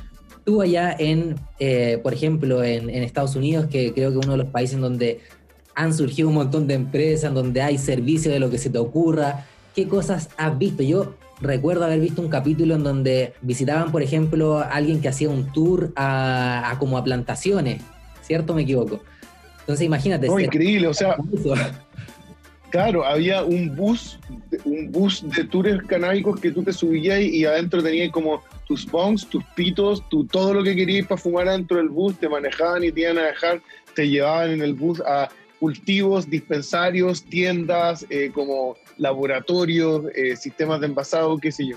tú allá en, eh, por ejemplo, en, en, Estados Unidos, que creo que uno de los países en donde han surgido un montón de empresas, en donde hay servicios de lo que se te ocurra, ¿qué cosas has visto? Yo recuerdo haber visto un capítulo en donde visitaban, por ejemplo, a alguien que hacía un tour a, como a plantaciones, ¿cierto? Me equivoco. Entonces imagínate. No, increíble, o sea, claro, había un bus, un bus de tours canábicos que tú te subías y, adentro tenías como tus bongs, tus pitos, tu, todo lo que querías para fumar dentro del bus, te manejaban y te iban a dejar, te llevaban en el bus a cultivos, dispensarios, tiendas, eh, como laboratorios, eh, sistemas de envasado, qué sé yo.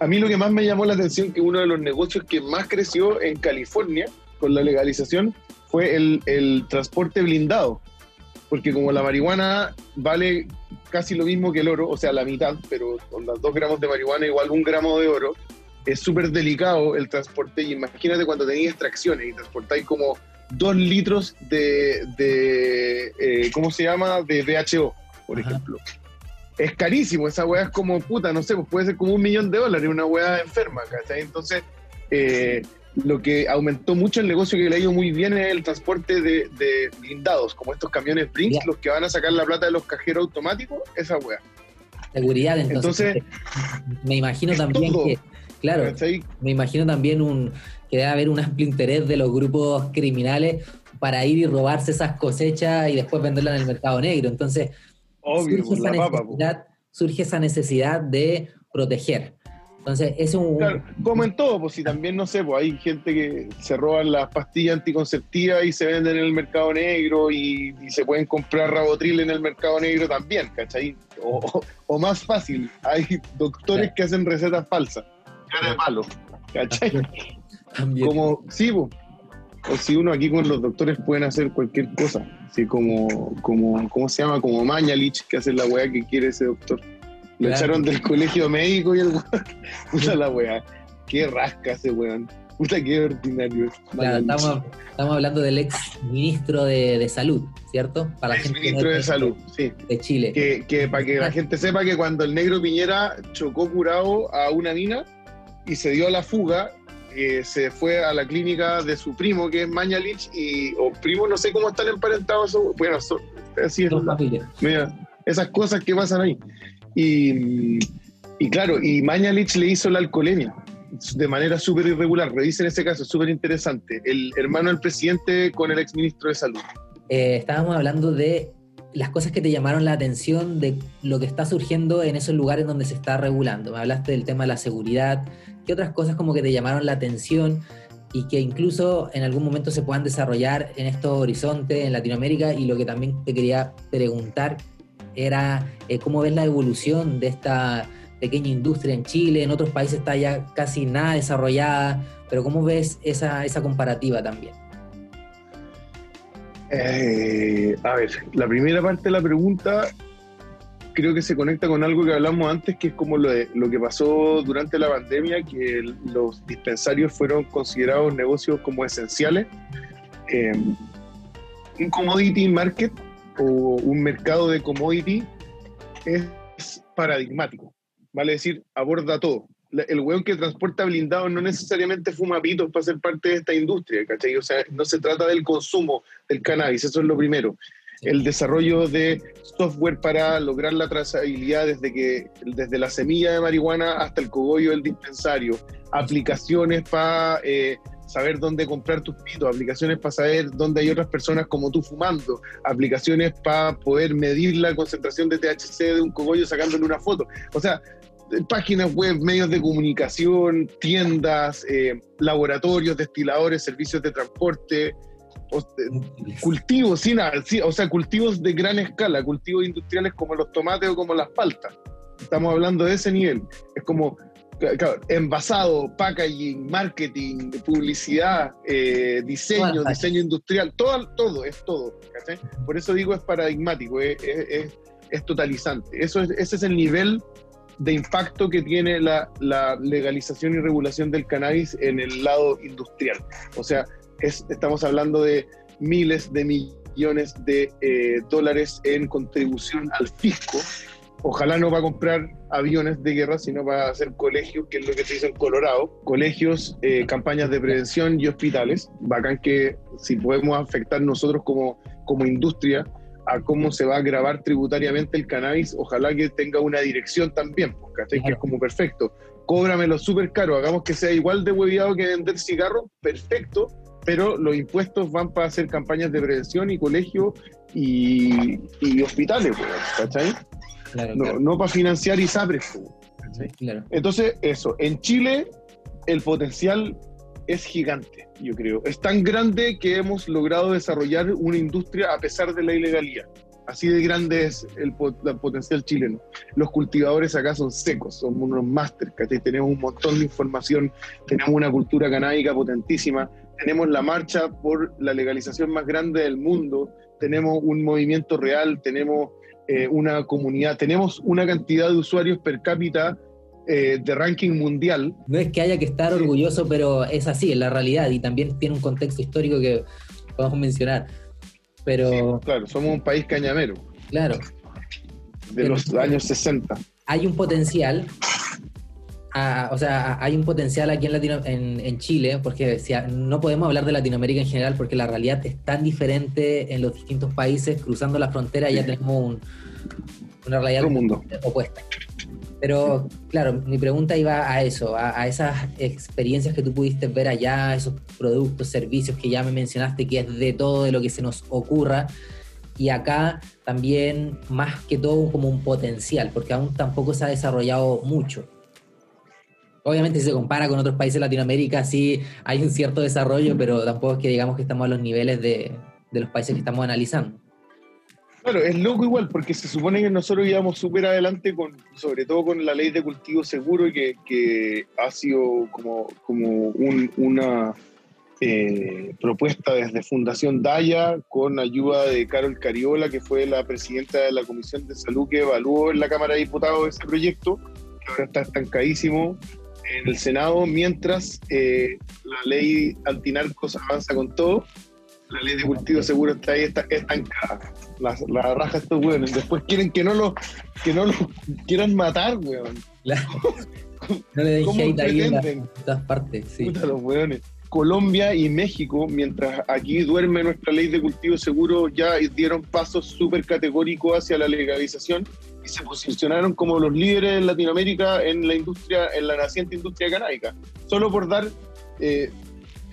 A mí lo que más me llamó la atención que uno de los negocios que más creció en California con la legalización fue el, el transporte blindado. Porque como la marihuana vale casi lo mismo que el oro, o sea, la mitad, pero con las dos gramos de marihuana igual un gramo de oro, es súper delicado el transporte. Y imagínate cuando tenéis extracciones y transportáis como dos litros de, de eh, ¿cómo se llama? De DHO, por ejemplo es carísimo, esa weá es como puta, no sé, pues puede ser como un millón de dólares, una weá enferma, ¿cachai? Entonces, eh, lo que aumentó mucho el negocio que le ha ido muy bien es el transporte de, blindados, como estos camiones Brinks, los que van a sacar la plata de los cajeros automáticos, esa weá. Seguridad, entonces. me imagino también que, Claro, me imagino también un, que debe haber un amplio interés de los grupos criminales para ir y robarse esas cosechas y después venderlas en el mercado negro. Entonces, surge, pues, esa necesidad, surge esa necesidad de proteger. Entonces, es un... Claro, como en todo, pues si también, no sé, pues hay gente que se roban las pastillas anticonceptivas y se venden en el mercado negro y, se pueden comprar rabotril en el mercado negro también, ¿cachai? O, más fácil, hay doctores que hacen recetas falsas, cara de palo, ¿cachai? También. Como, sí, pues, o si uno aquí con los doctores pueden hacer cualquier cosa, así como, como ¿cómo se llama? Como Mañalich, que hace la weá que quiere ese doctor. Lo echaron del colegio médico y el weón. Puta la weá. Qué rasca ese weón. Puta qué ordinario. estamos, estamos, hablando del ex ministro de, de salud, ¿cierto? Para ex ministro de, salud, sí. De Chile. Que, que para que la gente sepa que cuando el negro Piñera chocó curado a una mina y se dio a la fuga, eh, se fue a la clínica de su primo, que es Mañalich, y, o primo, no sé cómo están emparentados, bueno, así es. Mira, esas cosas que pasan ahí. Y, claro, y Mañalich le hizo la alcoholemia de manera súper irregular. Revisen ese caso, súper interesante. El hermano del presidente con el exministro de Salud. Eh, estábamos hablando de las cosas que te llamaron la atención de lo que está surgiendo en esos lugares donde se está regulando. Me hablaste del tema de la seguridad. ¿Qué otras cosas como que te llamaron la atención y que incluso en algún momento se puedan desarrollar en estos horizontes en Latinoamérica? Y lo que también te quería preguntar, era eh, cómo ves la evolución de esta pequeña industria en Chile, en otros países está ya casi nada desarrollada, pero cómo ves esa, esa comparativa también. Eh, a ver, la primera parte de la pregunta creo que se conecta con algo que hablamos antes, que es como lo, lo que pasó durante la pandemia, que los dispensarios fueron considerados negocios como esenciales. Eh, un commodity market o un mercado de commodity es paradigmático, vale decir, aborda todo. El weón que transporta blindado no necesariamente fuma pitos para ser parte de esta industria, ¿cachai? O sea, no se trata del consumo del cannabis, eso es lo primero. El desarrollo de software para lograr la trazabilidad desde, que, desde la semilla de marihuana hasta el cogollo del dispensario, aplicaciones para eh, saber dónde comprar tus pitos, aplicaciones para saber dónde hay otras personas como tú fumando, aplicaciones para poder medir la concentración de THC de un cogollo sacándole una foto. O sea, páginas web, medios de comunicación, tiendas, eh, laboratorios, destiladores, servicios de transporte, cultivos, sin, o sea, cultivos de gran escala, cultivos industriales como los tomates o como las paltas. Estamos hablando de ese nivel. Es como claro, envasado, packaging, marketing, publicidad, eh, diseño, diseño industrial, todo, todo, es todo. Por eso digo es paradigmático, es, totalizante. Eso es, ese es el nivel de impacto que tiene la, legalización y regulación del cannabis en el lado industrial. O sea, estamos hablando de miles de millones de eh, dólares en contribución al fisco ojalá no va a comprar aviones de guerra, sino va a hacer colegios, que es lo que se hizo en Colorado, colegios, eh, campañas de prevención y hospitales. Bacán que si podemos afectar nosotros como, como industria a cómo se va a grabar tributariamente el cannabis, ojalá que tenga una dirección también, ¿cachai? Que es como perfecto. Cóbramelo súper caro, hagamos que sea igual de hueviado que vender cigarros, perfecto, pero los impuestos van para hacer campañas de prevención y colegios y, y hospitales, ¿cachai? No, para financiar ISAPRES. Claro. Entonces, eso, en Chile el potencial es gigante, yo creo. Es tan grande que hemos logrado desarrollar una industria a pesar de la ilegalidad. Así de grande es el, potencial chileno. Los cultivadores acá son secos, son unos másteres, tenemos un montón de información, tenemos una cultura canábica potentísima, tenemos la marcha por la legalización más grande del mundo, tenemos un movimiento real, tenemos eh, una comunidad, tenemos una cantidad de usuarios per cápita eh, de ranking mundial. No es que haya que estar orgulloso, pero es así, en la realidad, y también tiene un contexto histórico que podemos mencionar. Pero... claro, somos un país cañamero. Claro. De los años 60. Hay un potencial o sea, hay un potencial aquí en, Latino, en, Chile, porque no podemos hablar de Latinoamérica en general porque la realidad es tan diferente en los distintos países, cruzando la frontera ya tenemos un... una realidad Otro mundo. opuesta. Pero claro, mi pregunta iba a eso, a, a, esas experiencias que tú pudiste ver allá, esos productos, servicios que ya me mencionaste, que es de todo de lo que se nos ocurra. Y acá también, más que todo, como un potencial, porque aún tampoco se ha desarrollado mucho. Obviamente, si se compara con otros países de Latinoamérica, sí hay un cierto desarrollo, pero tampoco es que digamos que estamos a los niveles de, de los países que estamos analizando. Claro, es loco igual, porque se supone que nosotros íbamos súper adelante, con, sobre todo con la ley de cultivo seguro, que, que ha sido como, como un, una eh, propuesta desde Fundación Daya, con ayuda de Carol Cariola, que fue la presidenta de la Comisión de Salud que evaluó en la Cámara de Diputados ese proyecto, que ahora está estancadísimo en el Senado, mientras eh, la ley antinarcos avanza con todo la ley de cultivo seguro está ahí está, estancada. La, la raja estos weones. Después quieren que no lo, que no lo quieran matar, weón. Claro. No le hate ahí en, la, en, todas partes. Sí. Puta, los. Colombia y México, mientras aquí duerme nuestra ley de cultivo seguro, ya dieron pasos súper categóricos hacia la legalización se posicionaron como los líderes en Latinoamérica en la industria, en la naciente industria canábica. Solo por dar eh,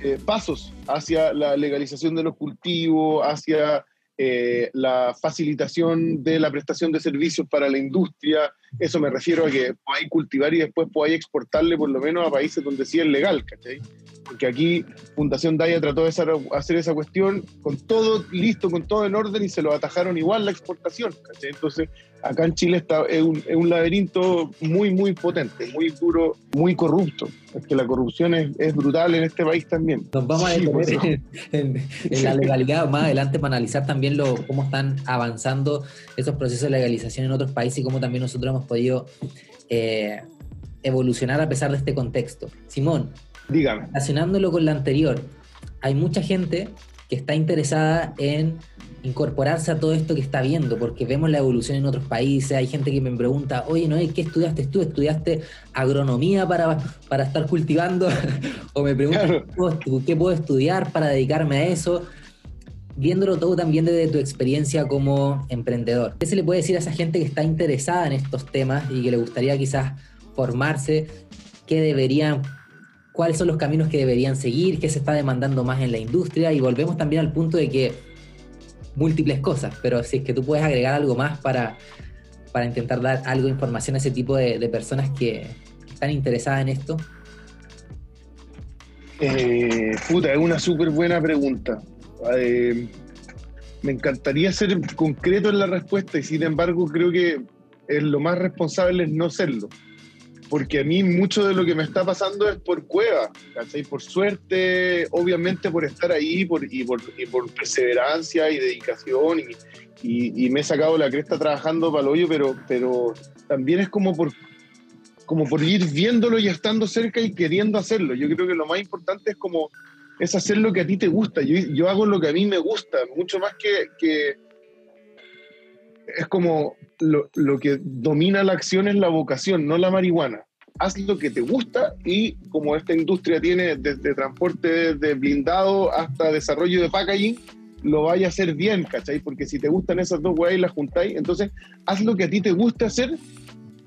eh, pasos hacia la legalización de los cultivos, hacia eh, la facilitación de la prestación de servicios para la industria. Eso me refiero a que podáis cultivar y después podáis exportarle por lo menos a países donde sí es legal, ¿cachai? Porque aquí Fundación Daya trató de hacer esa cuestión con todo listo, con todo en orden y se lo atajaron igual la exportación, ¿cachai? Entonces, acá en Chile está, es, un, es un laberinto muy, muy potente, muy duro, muy corrupto. Es que la corrupción es, es brutal en este país también. Nos vamos a detener en, en, en, la legalidad más adelante para analizar también lo, cómo están avanzando esos procesos de legalización en otros países y cómo también nosotros hemos podido eh, evolucionar a pesar de este contexto. Simón, Dígame. Relacionándolo con la anterior, hay mucha gente que está interesada en incorporarse a todo esto que está viendo, porque vemos la evolución en otros países, hay gente que me pregunta, oye, ¿no? ¿qué estudiaste tú? ¿Estudiaste agronomía para, para estar cultivando? o me preguntan, claro. ¿qué puedo estudiar para dedicarme a eso? Viéndolo todo también desde tu experiencia como emprendedor, ¿qué se le puede decir a esa gente que está interesada en estos temas y que le gustaría quizás formarse? ¿Qué deberían cuáles son los caminos que deberían seguir, qué se está demandando más en la industria y volvemos también al punto de que múltiples cosas, pero si es que tú puedes agregar algo más para, para intentar dar algo de información a ese tipo de, personas que están interesadas en esto. Eh, puta, es una súper buena pregunta. Eh, me encantaría ser concreto en la respuesta y sin embargo creo que lo más responsable es no serlo porque a mí mucho de lo que me está pasando es por cueva, ¿cachai? Por suerte, obviamente por estar ahí por, y, por, y por perseverancia y dedicación y, y, y, me he sacado la cresta trabajando para el hoyo, pero, pero también es como por, como por ir viéndolo y estando cerca y queriendo hacerlo. Yo creo que lo más importante es como es hacer lo que a ti te gusta. Yo, yo hago lo que a mí me gusta, mucho más que, que es como lo, lo, que domina la acción es la vocación, no la marihuana. Haz lo que te gusta y como esta industria tiene desde transporte de blindado hasta desarrollo de packaging, lo vaya a hacer bien, ¿cachai? Porque si te gustan esas dos weas y las juntáis, entonces haz lo que a ti te gusta hacer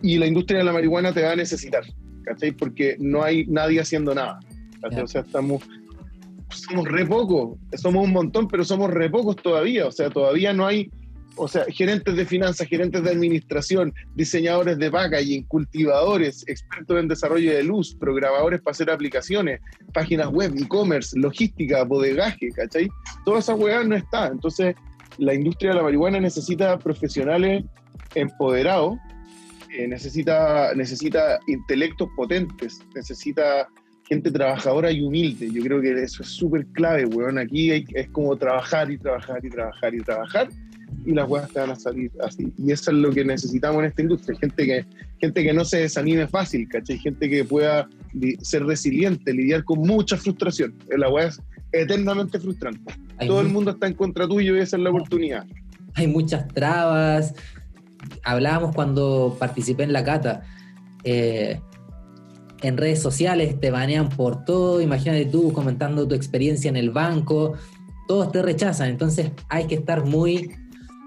y la industria de la marihuana te va a necesitar, ¿cachai? Porque no hay nadie haciendo nada. O sea, estamos, somos re pocos, somos un montón, pero somos re pocos todavía, o sea, todavía no hay o sea, gerentes de finanzas, gerentes de administración, diseñadores de packaging, cultivadores, expertos en desarrollo de luz, programadores para hacer aplicaciones, páginas web, e-commerce, logística, bodegaje, ¿cachai? Toda esa hueá no está. Entonces, la industria de la marihuana necesita profesionales empoderados, eh, necesita, necesita intelectos potentes, necesita gente trabajadora y humilde. Yo creo que eso es súper clave, weón. Aquí hay, es como trabajar y trabajar y trabajar y trabajar y las huevas te van a salir así. Y eso es lo que necesitamos en esta industria, gente que, gente que no se desanime fácil, ¿cachai? Gente que pueda ser resiliente, lidiar con mucha frustración. La hueá es eternamente frustrante. Hay Todo el mundo está en contra tuyo y esa es la oportunidad. Hay muchas trabas. Hablábamos cuando participé en la cata. Eh, en redes sociales te banean por todo. Imagínate tú comentando tu experiencia en el banco. Todos te rechazan. Entonces hay que estar muy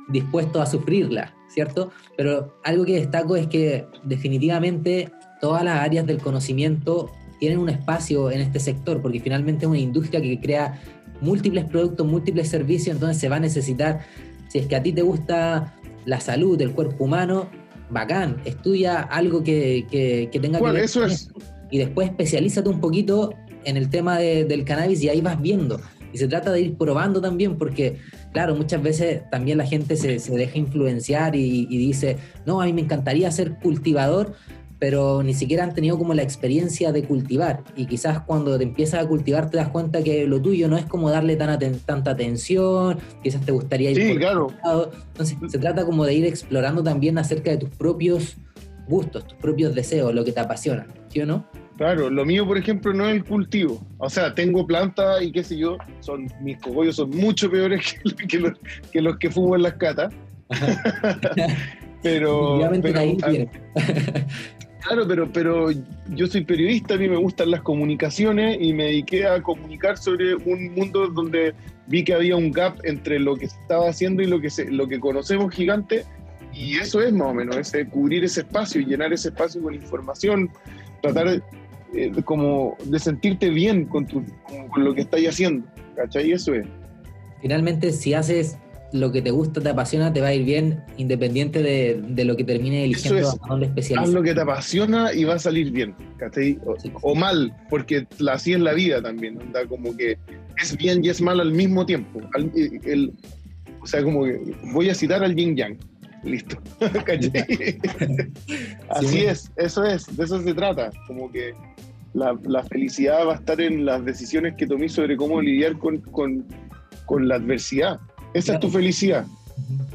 dispuesto a sufrirla, ¿cierto? Pero algo que destaco es que definitivamente todas las áreas del conocimiento tienen un espacio en este sector, porque finalmente es una industria que crea múltiples productos, múltiples servicios, entonces se va a necesitar, si es que a ti te gusta la salud del cuerpo humano, bacán, estudia algo que, que, tenga que ver eso es. y después especialízate un poquito en el tema del cannabis y ahí vas viendo. Y se trata de ir probando también, porque, claro, muchas veces también la gente se, deja influenciar y, y, dice, no, a mí me encantaría ser cultivador, pero ni siquiera han tenido como la experiencia de cultivar. Y quizás cuando te empiezas a cultivar te das cuenta que lo tuyo no es como darle tan tanta atención, quizás te gustaría ir sí, claro. Entonces se trata como de ir explorando también acerca de tus propios gustos, tus propios deseos, lo que te apasiona, ¿sí o no? Claro, lo mío, por ejemplo, no es el cultivo. O sea, tengo plantas y qué sé yo, son, mis cogollos son mucho peores que, los, que los que fumo en las catas. pero, pero Claro, pero, pero yo soy periodista, a mí me gustan las comunicaciones y me dediqué a comunicar sobre un mundo donde vi que había un gap entre lo que se estaba haciendo y lo que, se, lo que conocemos gigante. Y eso es más o menos, ese, cubrir ese espacio y llenar ese espacio con información, tratar eh, como de sentirte bien con, tu, con lo que estás haciendo. ¿Cachai? Eso es. Finalmente, si haces lo que te gusta, te apasiona, te va a ir bien, independiente de, lo que termine eligiendo a dónde especializar. Haz lo que te apasiona y va a salir bien, O, mal, porque así es la vida también, anda como que es bien y es mal al mismo tiempo. o sea, como que voy a citar al yin yang. Listo. así es, eso es, de eso se trata. Como que la, felicidad va a estar en las decisiones que tomé sobre cómo lidiar con, con la adversidad esa es tu felicidad.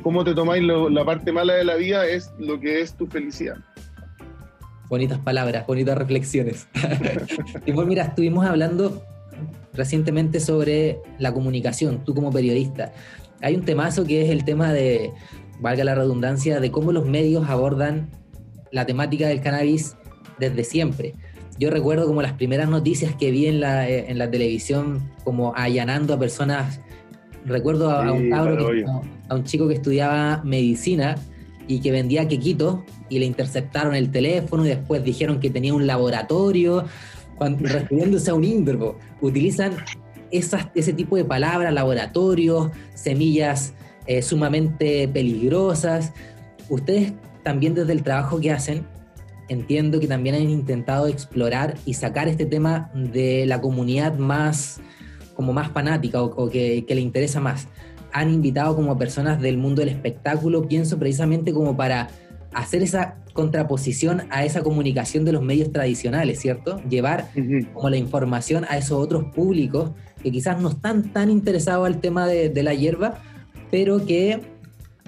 Cómo te tomáis la parte mala de la vida es lo que es tu felicidad. Bonitas palabras, bonitas reflexiones. y bueno, mira, estuvimos hablando recientemente sobre la comunicación, tú como periodista. Hay un temazo que es el tema de, valga la redundancia, de cómo los medios abordan la temática del cannabis desde siempre. Yo recuerdo como las primeras noticias que vi en la, en la televisión, como allanando a personas Recuerdo a, un a un chico que estudiaba medicina y que vendía quequitos y le interceptaron el teléfono y después dijeron que tenía un laboratorio, cuando, refiriéndose a un INDRO. Utilizan esas, ese tipo de palabras, laboratorios, semillas eh, sumamente peligrosas. Ustedes también desde el trabajo que hacen, entiendo que también han intentado explorar y sacar este tema de la comunidad más como más fanática o, que, le interesa más. Han invitado como personas del mundo del espectáculo, pienso precisamente como para hacer esa contraposición a esa comunicación de los medios tradicionales, ¿cierto? Llevar como la información a esos otros públicos que quizás no están tan interesados al tema de, la hierba, pero que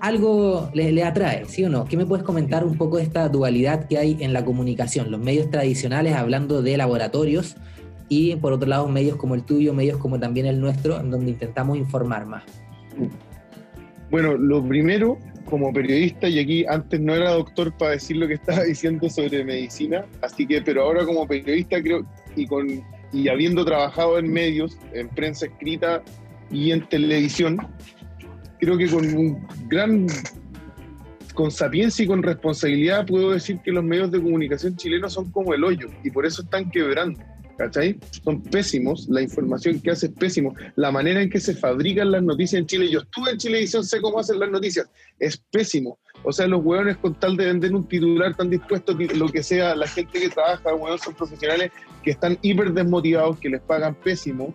algo le, atrae, ¿sí o no? ¿Qué me puedes comentar un poco de esta dualidad que hay en la comunicación? Los medios tradicionales hablando de laboratorios y por otro lado medios como el tuyo, medios como también el nuestro, en donde intentamos informar más. Bueno, lo primero, como periodista, y aquí antes no era doctor para decir lo que estaba diciendo sobre medicina, así que, pero ahora como periodista creo, y, con, y habiendo trabajado en medios, en prensa escrita y en televisión, creo que con un gran con sapiencia y con responsabilidad puedo decir que los medios de comunicación chilenos son como el hoyo y por eso están quebrando. ¿cachai? Son pésimos, la información que hace es pésimo, la manera en que se fabrican las noticias en Chile, yo estuve en Chilevisión, sé cómo hacen las noticias, es pésimo. O sea, los hueones con tal de vender un titular tan dispuesto, lo que sea, la gente que trabaja, hueones son profesionales que están hiper desmotivados, que les pagan pésimo,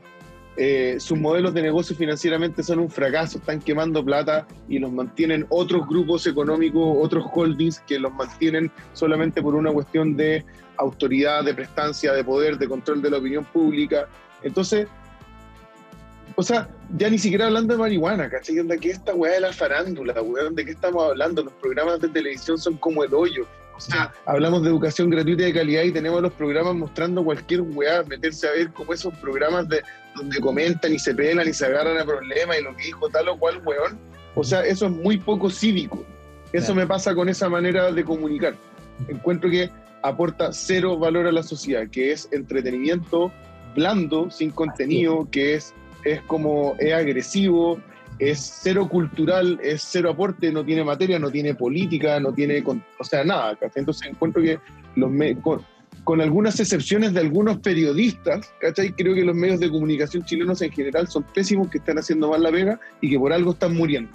eh, sus modelos de negocio financieramente son un fracaso, están quemando plata y los mantienen otros grupos económicos, otros holdings que los mantienen solamente por una cuestión de autoridad, de prestancia, de poder, de control de la opinión pública. Entonces, o sea, ya ni siquiera hablando de marihuana, ¿cachai? ¿De qué esta weá de la farándula, weón? ¿De qué estamos hablando? Los programas de televisión son como el hoyo. O sea, hablamos de educación gratuita y de calidad y tenemos los programas mostrando cualquier weá, meterse a ver como esos programas de donde comentan y se pelan y se agarran a problemas y lo que dijo tal o cual weón. O sea, eso es muy poco cívico. Eso me pasa con esa manera de comunicar. Encuentro que aporta cero valor a la sociedad, que es entretenimiento blando, sin contenido, que es, es como es agresivo, es cero cultural, es cero aporte, no tiene materia, no tiene política, no tiene, o sea, nada. Entonces encuentro que los con, con, algunas excepciones de algunos periodistas, ¿cachai? Creo que los medios de comunicación chilenos en general son pésimos, que están haciendo mal la pega y que por algo están muriendo.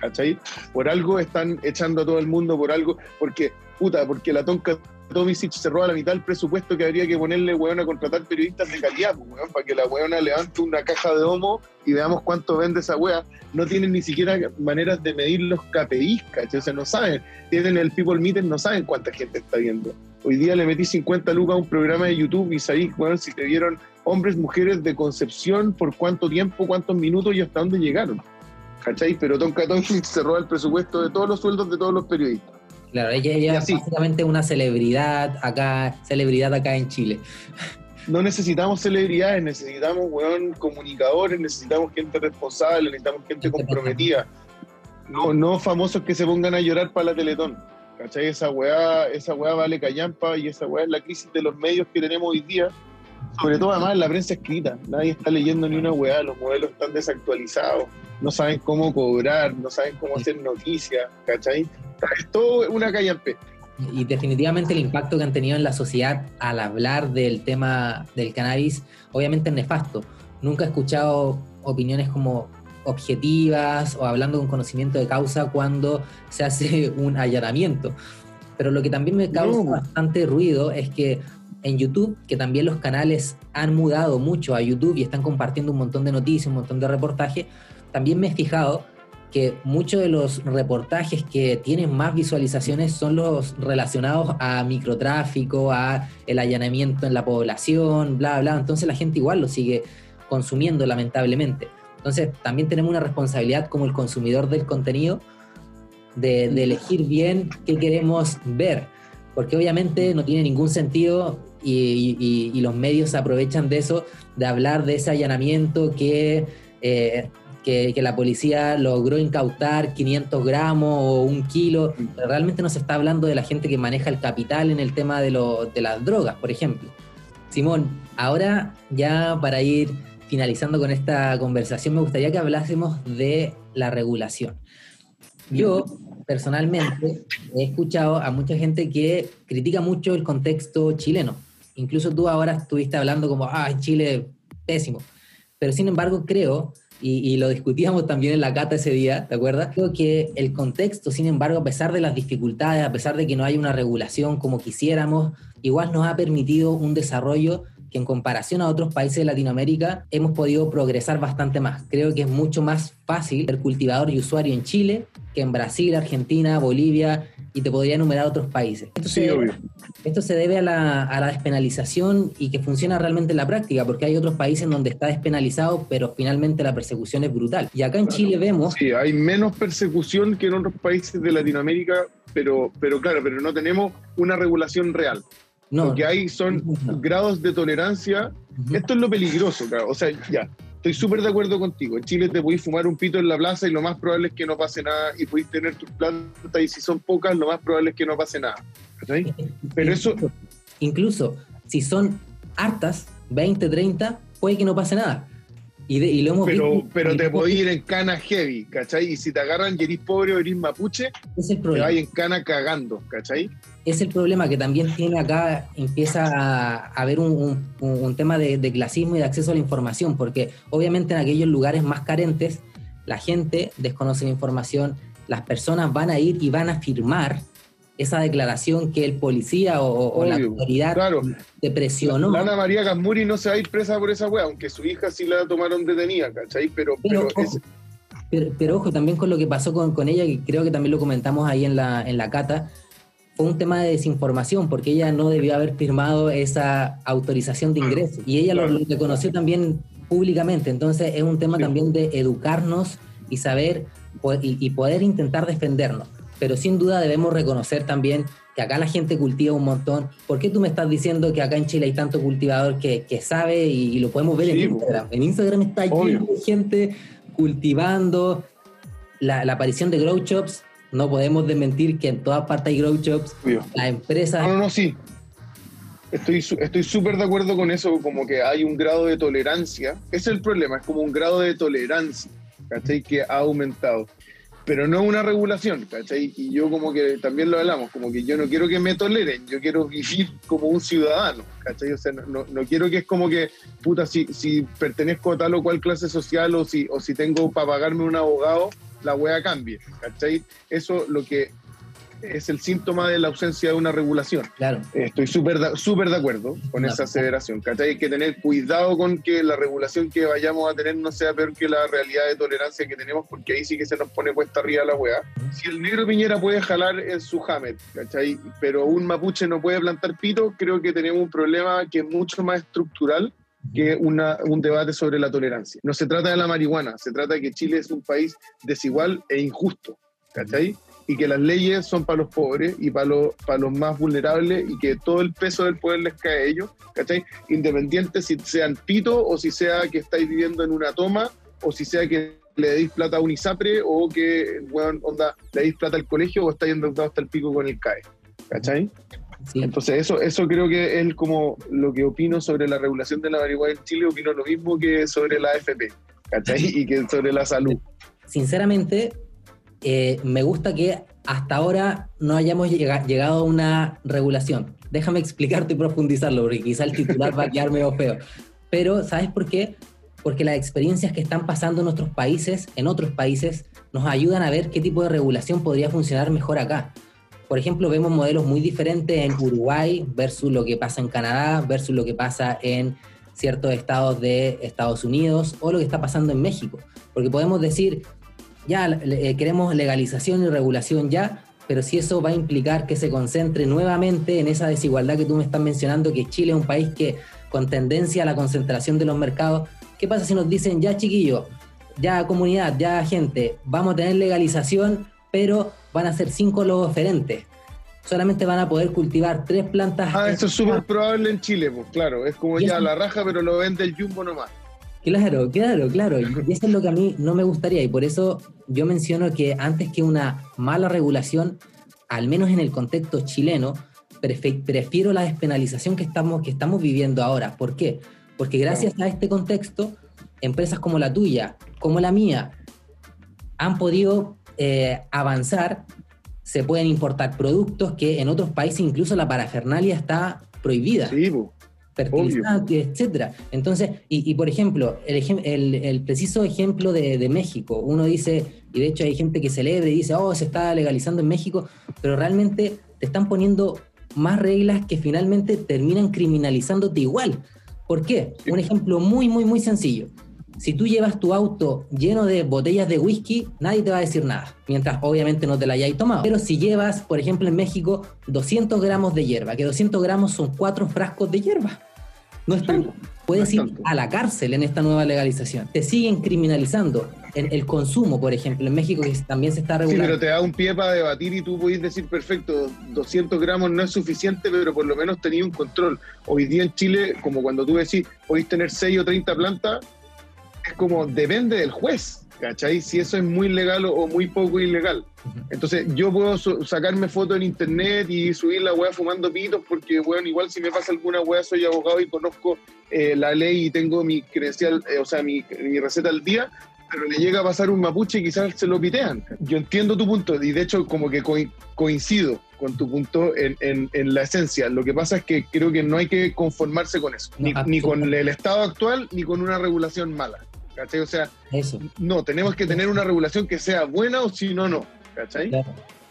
¿Cachai? Por algo están echando a todo el mundo, por algo, porque, puta, porque la tonca Tomisic se roba la mitad del presupuesto que habría que ponerle, weón, a contratar periodistas de calidad, pues, weón, para que la weona levante una caja de homo y veamos cuánto vende esa wea. No tienen ni siquiera maneras de medir los KPIs, ¿cachai? O sea, no saben. Tienen el People Meter, no saben cuánta gente está viendo. Hoy día le metí 50 lucas a un programa de YouTube y sabéis, weón, si te vieron hombres, mujeres de Concepción, por cuánto tiempo, cuántos minutos y hasta dónde llegaron. ¿Cachai? Pero Tonka Tomisic se roba el presupuesto de todos los sueldos de todos los periodistas. Claro, ella, es básicamente una celebridad acá, celebridad acá en Chile. No necesitamos celebridades, necesitamos, weón, comunicadores, necesitamos gente responsable, necesitamos gente comprometida. No, no famosos que se pongan a llorar para la Teletón. ¿Cachai? Esa weá, esa weá vale callampa y esa weá es la crisis de los medios que tenemos hoy día. Sobre todo además en la prensa escrita. Nadie está leyendo ni una weá, los modelos están desactualizados, no saben cómo cobrar, no saben cómo hacer noticias, ¿cachai? Es todo una callampe. Y definitivamente el impacto que han tenido en la sociedad al hablar del tema del cannabis, obviamente es nefasto. Nunca he escuchado opiniones como objetivas o hablando con conocimiento de causa cuando se hace un allanamiento. Pero lo que también me causa bastante ruido es que en YouTube, que también los canales han mudado mucho a YouTube y están compartiendo un montón de noticias, un montón de reportajes, también me he fijado que muchos de los reportajes que tienen más visualizaciones son los relacionados a microtráfico, a el allanamiento en la población, bla, bla. Entonces la gente igual lo sigue consumiendo, lamentablemente. Entonces también tenemos una responsabilidad como el consumidor del contenido de, elegir bien qué queremos ver, porque obviamente no tiene ningún sentido y, los medios aprovechan de eso, de hablar de ese allanamiento que... Eh, que, la policía logró incautar 500 gramos o un kilo. Realmente no se está hablando de la gente que maneja el capital en el tema de, de las drogas, por ejemplo. Simón, ahora ya para ir finalizando con esta conversación, me gustaría que hablásemos de la regulación. Yo, personalmente, he escuchado a mucha gente que critica mucho el contexto chileno. Incluso tú ahora estuviste hablando como, ah, Chile, pésimo. Pero sin embargo, creo y, lo discutíamos también en la cata ese día, ¿te acuerdas? Creo que el contexto, sin embargo, a pesar de las dificultades, a pesar de que no hay una regulación como quisiéramos, igual nos ha permitido un desarrollo que en comparación a otros países de Latinoamérica hemos podido progresar bastante más. Creo que es mucho más fácil ser cultivador y usuario en Chile que en Brasil, Argentina, Bolivia y te podría enumerar otros países. Esto, sí, se, obvio. esto se debe a la, a la, despenalización y que funciona realmente en la práctica, porque hay otros países donde está despenalizado, pero finalmente la persecución es brutal. Y acá en Chile vemos... Sí, hay menos persecución que en otros países de Latinoamérica, pero, pero claro, pero no tenemos una regulación real. No, lo que hay son grados de tolerancia. Esto es lo peligroso, claro. O sea, ya, estoy súper de acuerdo contigo. En Chile te podéis fumar un pito en la plaza y lo más probable es que no pase nada. Y podéis tener tus plantas y si son pocas, lo más probable es que no pase nada. Pero eso... Incluso si son hartas, 20, 30, puede que no pase nada. Y, lo hemos pero, pero te podés ir en cana heavy, ¿cachai? Y si te agarran y eres pobre o eres mapuche, es el problema. te vas en cana cagando, ¿cachai? Es el problema que también tiene acá, empieza a haber un, un, tema de, de, clasismo y de acceso a la información, porque obviamente en aquellos lugares más carentes, la gente desconoce la información, las personas van a ir y van a firmar esa declaración que el policía o, la autoridad te presionó. Ana María Gasmuri no se va a ir presa por esa wea, aunque su hija sí la tomaron detenida, ¿cachai? Pero, pero, ojo, también con lo que pasó con, ella, que creo que también lo comentamos ahí en la, en la cata, fue un tema de desinformación, porque ella no debió haber firmado esa autorización de ingreso. Y ella lo, reconoció también públicamente. Entonces es un tema también de educarnos y saber y poder intentar defendernos pero sin duda debemos reconocer también que acá la gente cultiva un montón. ¿Por qué tú me estás diciendo que acá en Chile hay tanto cultivador que, sabe y, lo podemos ver en Instagram? En Instagram está lleno de gente cultivando la, aparición de grow shops. No podemos desmentir que en todas partes hay grow shops. La empresa... No, no, no, sí. Estoy estoy súper de acuerdo con eso, como que hay un grado de tolerancia. Ese es el problema, es como un grado de tolerancia. ¿cachai? Que ha aumentado pero no una regulación, ¿cachai? Y yo como que también lo hablamos, como que yo no quiero que me toleren, yo quiero vivir como un ciudadano, ¿cachai? O sea, no, no, quiero que es como que, puta, si, si pertenezco a tal o cual clase social o si, o si tengo para pagarme un abogado, la wea cambie, ¿cachai? Eso lo que es el síntoma de la ausencia de una regulación. Claro. Estoy súper súper de acuerdo con esa aseveración. ¿cachai? Hay que tener cuidado con que la regulación que vayamos a tener no sea peor que la realidad de tolerancia que tenemos, porque ahí sí que se nos pone puesta arriba la weá. Si el negro Piñera puede jalar en su Hamed, ¿cachai? pero un mapuche no puede plantar pito, creo que tenemos un problema que es mucho más estructural que una, un debate sobre la tolerancia. No se trata de la marihuana, se trata de que Chile es un país desigual e injusto. ¿Cachai? Y que las leyes son para los pobres y para los, para los más vulnerables y que todo el peso del poder les cae a ellos, ¿cachai? Independiente si sean pito o si sea que estáis viviendo en una toma o si sea que le deis plata a un ISAPRE o que, bueno, onda, le deis plata al colegio o estáis endeudados hasta el pico con el CAE, ¿cachai? Entonces eso, eso creo que es como lo que opino sobre la regulación de la marihuana en Chile, opino lo mismo que sobre la AFP, ¿cachai? Y que sobre la salud. Sinceramente, eh, me gusta que hasta ahora no hayamos llegado a una regulación. Déjame explicarte y profundizarlo, porque quizá el titular va a quedar medio feo. Pero, ¿sabes por qué? Porque las experiencias que están pasando en nuestros países, en otros países, nos ayudan a ver qué tipo de regulación podría funcionar mejor acá. Por ejemplo, vemos modelos muy diferentes en Uruguay versus lo que pasa en Canadá, versus lo que pasa en ciertos estados de Estados Unidos o lo que está pasando en México. Porque podemos decir, ya eh, queremos legalización y regulación ya, pero si eso va a implicar que se concentre nuevamente en esa desigualdad que tú me estás mencionando, que Chile es un país que con tendencia a la concentración de los mercados, ¿qué pasa si nos dicen, ya chiquillos, ya comunidad, ya gente, vamos a tener legalización, pero van a ser cinco lobos diferentes? Solamente van a poder cultivar tres plantas. Ah, eso es súper probable en Chile, pues claro, es como ya la raja, pero lo vende el jumbo nomás. Claro, claro, claro. Y eso es lo que a mí no me gustaría. Y por eso yo menciono que antes que una mala regulación, al menos en el contexto chileno, prefiero la despenalización que estamos, que estamos viviendo ahora. ¿Por qué? Porque gracias a este contexto, empresas como la tuya, como la mía, han podido eh, avanzar, se pueden importar productos que en otros países incluso la parafernalia está prohibida. Sí, etcétera. Entonces, y, por ejemplo, el, el, preciso ejemplo de, México, uno dice, y de hecho hay gente que celebra y dice, oh, se está legalizando en México, pero realmente te están poniendo más reglas que finalmente terminan criminalizándote igual. ¿Por qué? Un ejemplo muy, muy, muy sencillo si tú llevas tu auto lleno de botellas de whisky, nadie te va a decir nada, mientras obviamente no te la hayáis tomado. Pero si llevas, por ejemplo, en México, 200 gramos de hierba, que 200 gramos son cuatro frascos de hierba. No es tanto. Puedes ir a la cárcel en esta nueva legalización. Te siguen criminalizando el consumo, por ejemplo, en México que también se está regulando. Sí, pero te da un pie para debatir y tú podés decir, perfecto, 200 gramos no es suficiente, pero por lo menos tenías un control. Hoy día en Chile, como cuando tú decís, podéis tener 6 o 30 plantas, es como depende del juez, ¿cachai? Si eso es muy legal o, muy poco ilegal. Entonces yo puedo sacarme fotos en internet y subir la weá fumando pitos porque, bueno, igual si me pasa alguna weá soy abogado y conozco eh, la ley y tengo mi credencial, eh, o sea, mi, receta al día, pero le llega a pasar un mapuche y quizás se lo pitean. Yo entiendo tu punto y de hecho como que coincido con tu punto en, en, la esencia. Lo que pasa es que creo que no hay que conformarse con eso, ni, ni con el estado actual ni con una regulación mala. ¿cachai? O sea, no, tenemos que tener una regulación que sea buena o si no, no, ¿cachai?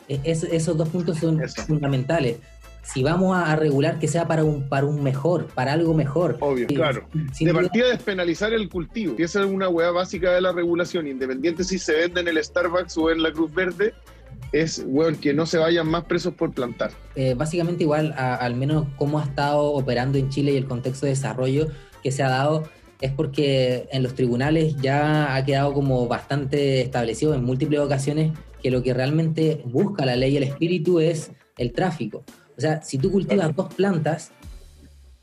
E, esos dos puntos son fundamentales. Si vamos a, regular que sea para un, para un mejor, para algo mejor. Obvio, claro. de partida despenalizar el cultivo. Y esa es una hueá básica de la regulación, independiente si se vende en el Starbucks o en la Cruz Verde, es bueno, que no se vayan más presos por plantar. Eh, básicamente igual, al menos cómo ha estado operando en Chile y el contexto de desarrollo que se ha dado, es porque en los tribunales ya ha quedado como bastante establecido en múltiples ocasiones que lo que realmente busca la ley y el espíritu es el tráfico. O sea, si tú cultivas dos plantas,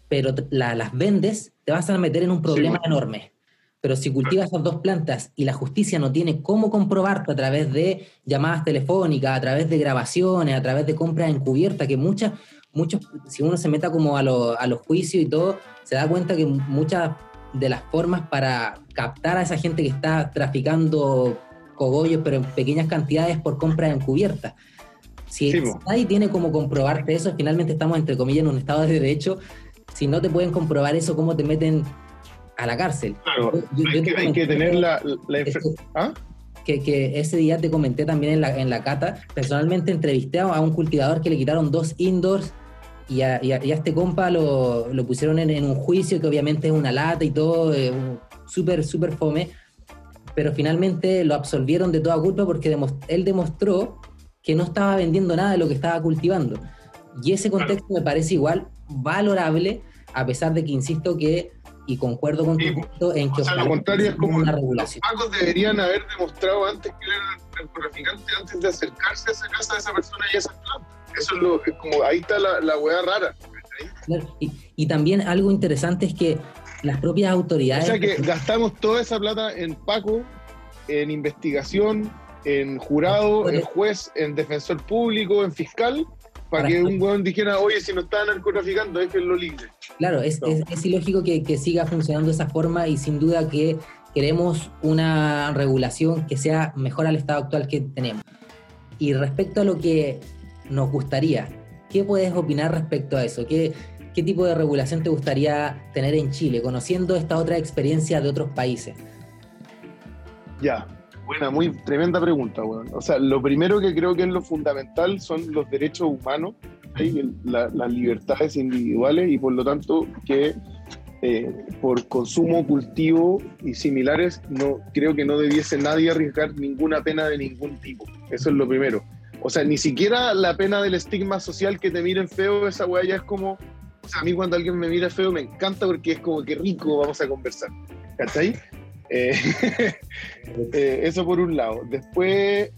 pero las vendes, te vas a meter en un problema enorme. Pero si cultivas esas dos plantas y la justicia no tiene cómo comprobarte a través de llamadas telefónicas, a través de grabaciones, a través de compras encubiertas, que muchas, muchos, si uno se meta como a, a los juicios y todo, se da cuenta que muchas de las formas para captar a esa gente que está traficando cogollos, pero en pequeñas cantidades por compra encubierta. Si nadie tiene como comprobarte eso, finalmente estamos, entre comillas, en un estado de derecho. Si no te pueden comprobar eso, ¿cómo te meten a la cárcel? Claro, hay, que, tener la... ¿Ah? Que, ese día te comenté también en la, en la cata, personalmente entrevisté a un cultivador que le quitaron dos indoors y a, este compa lo, pusieron en, un juicio que obviamente es una lata y todo, eh, súper, súper fome, pero finalmente lo absolvieron de toda culpa porque él demostró que no estaba vendiendo nada de lo que estaba cultivando. Y ese contexto me parece igual valorable, a pesar de que insisto que, y concuerdo con tu punto, en que... O sea, lo contrario es como una regulación. los pagos deberían haber demostrado antes que era el traficante antes de acercarse a esa casa de esa persona y a esa planta. Eso es lo, como ahí está la, la hueá rara. Y, y, también algo interesante es que las propias autoridades... O sea que gastamos toda esa plata en Paco, en investigación, en jurado, en juez, en defensor público, en fiscal, para, que un weón dijera, oye, si no está narcotraficando, lo libre. Claro, es, es, ilógico que, que, siga funcionando de esa forma y sin duda que queremos una regulación que sea mejor al estado actual que tenemos. Y respecto a lo que nos gustaría, ¿qué puedes opinar respecto a eso? ¿Qué, ¿Qué tipo de regulación te gustaría tener en Chile, conociendo esta otra experiencia de otros países? Ya, Buena, muy tremenda pregunta, weón. O sea, lo primero que creo que es lo fundamental son los derechos humanos, las libertades individuales y por lo tanto que eh, por consumo, cultivo y similares, no creo que no debiese nadie arriesgar ninguna pena de ningún tipo. Eso es lo primero. O sea, ni siquiera la pena del estigma social que te miren feo, esa weá ya es como. O sea, a mí cuando alguien me mira feo me encanta porque es como que rico, vamos a conversar. ¿Cachai? Eh, eh, eso por un lado. Después,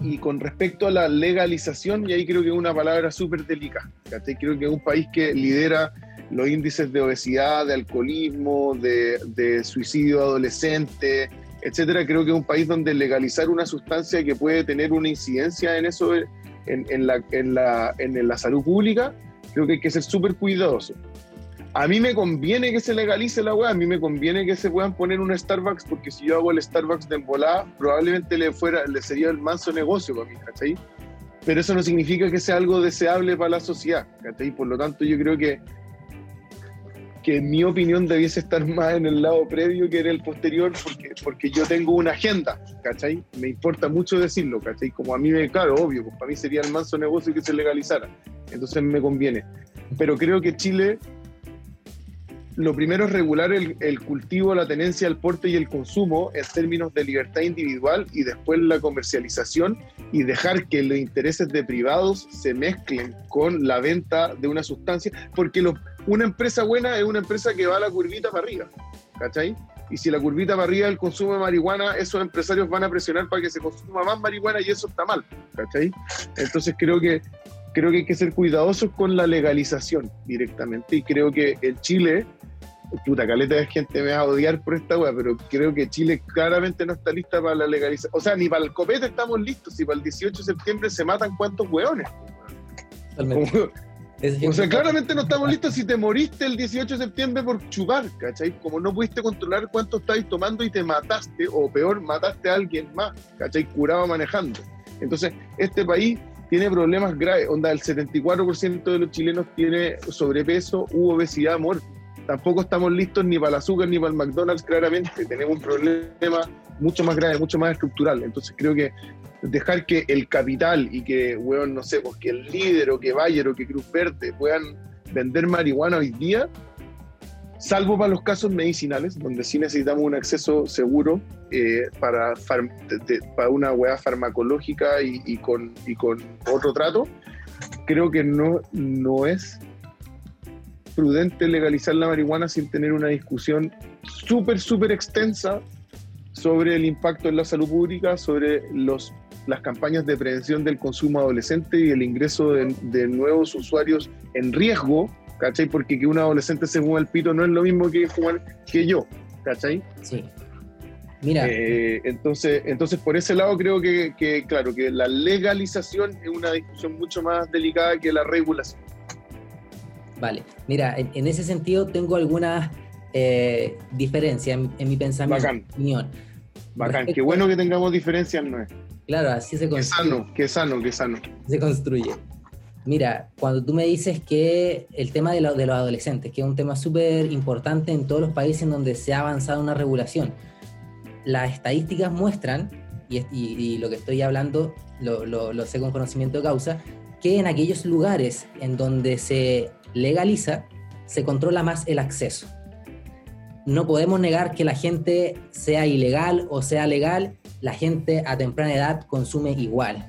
y con respecto a la legalización, y ahí creo que es una palabra súper delicada. Creo que es un país que lidera los índices de obesidad, de alcoholismo, de, suicidio adolescente, etcétera. Creo que es un país donde legalizar una sustancia que puede tener una incidencia en eso, en, la, en, la, en la salud pública, creo que hay que ser súper cuidadoso. A mí me conviene que se legalice la weá, a mí me conviene que se puedan poner un Starbucks, porque si yo hago el Starbucks de embolada, probablemente le, fuera, le sería el manso negocio para mí, ¿cachai? Pero eso no significa que sea algo deseable para la sociedad, ¿cachai? Por lo tanto, yo creo que, que en mi opinión debiese estar más en el lado previo que en el posterior, porque, porque yo tengo una agenda, ¿cachai? Me importa mucho decirlo, ¿cachai? Como a mí me, claro, obvio, pues para mí sería el manso negocio que se legalizara, entonces me conviene. Pero creo que Chile lo primero es regular el, cultivo, la tenencia, el porte y el consumo en términos de libertad individual y después la comercialización y dejar que los intereses de privados se mezclen con la venta de una sustancia, porque una empresa buena es una empresa que va a la curvita para arriba, ¿cachai? Y si la curvita para arriba el consumo de marihuana, esos empresarios van a presionar para que se consuma más marihuana y eso está mal, ¿cachai? Entonces creo que creo que hay que ser cuidadosos con la legalización directamente y creo que el Chile puta, caleta de gente me va a odiar por esta weá, pero creo que Chile claramente no está lista para la legalización. O sea, ni para el copete estamos listos, si para el 18 de septiembre se matan cuántos weones. O sea, claramente no estamos listos si te moriste el 18 de septiembre por chupar, ¿cachai? Como no pudiste controlar cuánto estáis tomando y te mataste, o peor, mataste a alguien más, ¿cachai? Curado manejando. Entonces, este país tiene problemas graves. Onda, el 74% de los chilenos tiene sobrepeso u obesidad muerte tampoco estamos listos ni para el azúcar ni para el McDonald's, claramente. Tenemos un problema mucho más grave, mucho más estructural. Entonces creo que dejar que el capital y que, weón, no sé, pues que el líder o que Bayer o que Cruz Verde puedan vender marihuana hoy día, salvo para los casos medicinales, donde sí necesitamos un acceso seguro eh, para, para una weá farmacológica y, y, con, y con otro trato, creo que no, no es prudente legalizar la marihuana sin tener una discusión súper, súper extensa sobre el impacto en la salud pública, sobre los, las campañas de prevención del consumo adolescente y el ingreso de, nuevos usuarios en riesgo, ¿cachai? Porque que un adolescente se fuma el pito no es lo mismo que fumar que yo, ¿cachai? Sí. Mira. Eh, entonces, entonces, por ese lado creo que, que, claro, que la legalización es una discusión mucho más delicada que la regulación. Vale, mira, en, ese sentido tengo algunas eh, diferencia en, mi pensamiento, Bacán. opinión. Bacán, qué bueno que tengamos diferencias, no es. Claro, así se Qué construye. sano, qué sano, qué sano. Se construye. Mira, cuando tú me dices que el tema de, lo- de los adolescentes, que es un tema súper importante en todos los países en donde se ha avanzado una regulación, las estadísticas muestran, y, es- y- y lo que estoy hablando lo, lo- lo sé con conocimiento de causa, que en aquellos lugares en donde se legaliza, se controla más el acceso. No podemos negar que la gente sea ilegal o sea legal, la gente a temprana edad consume igual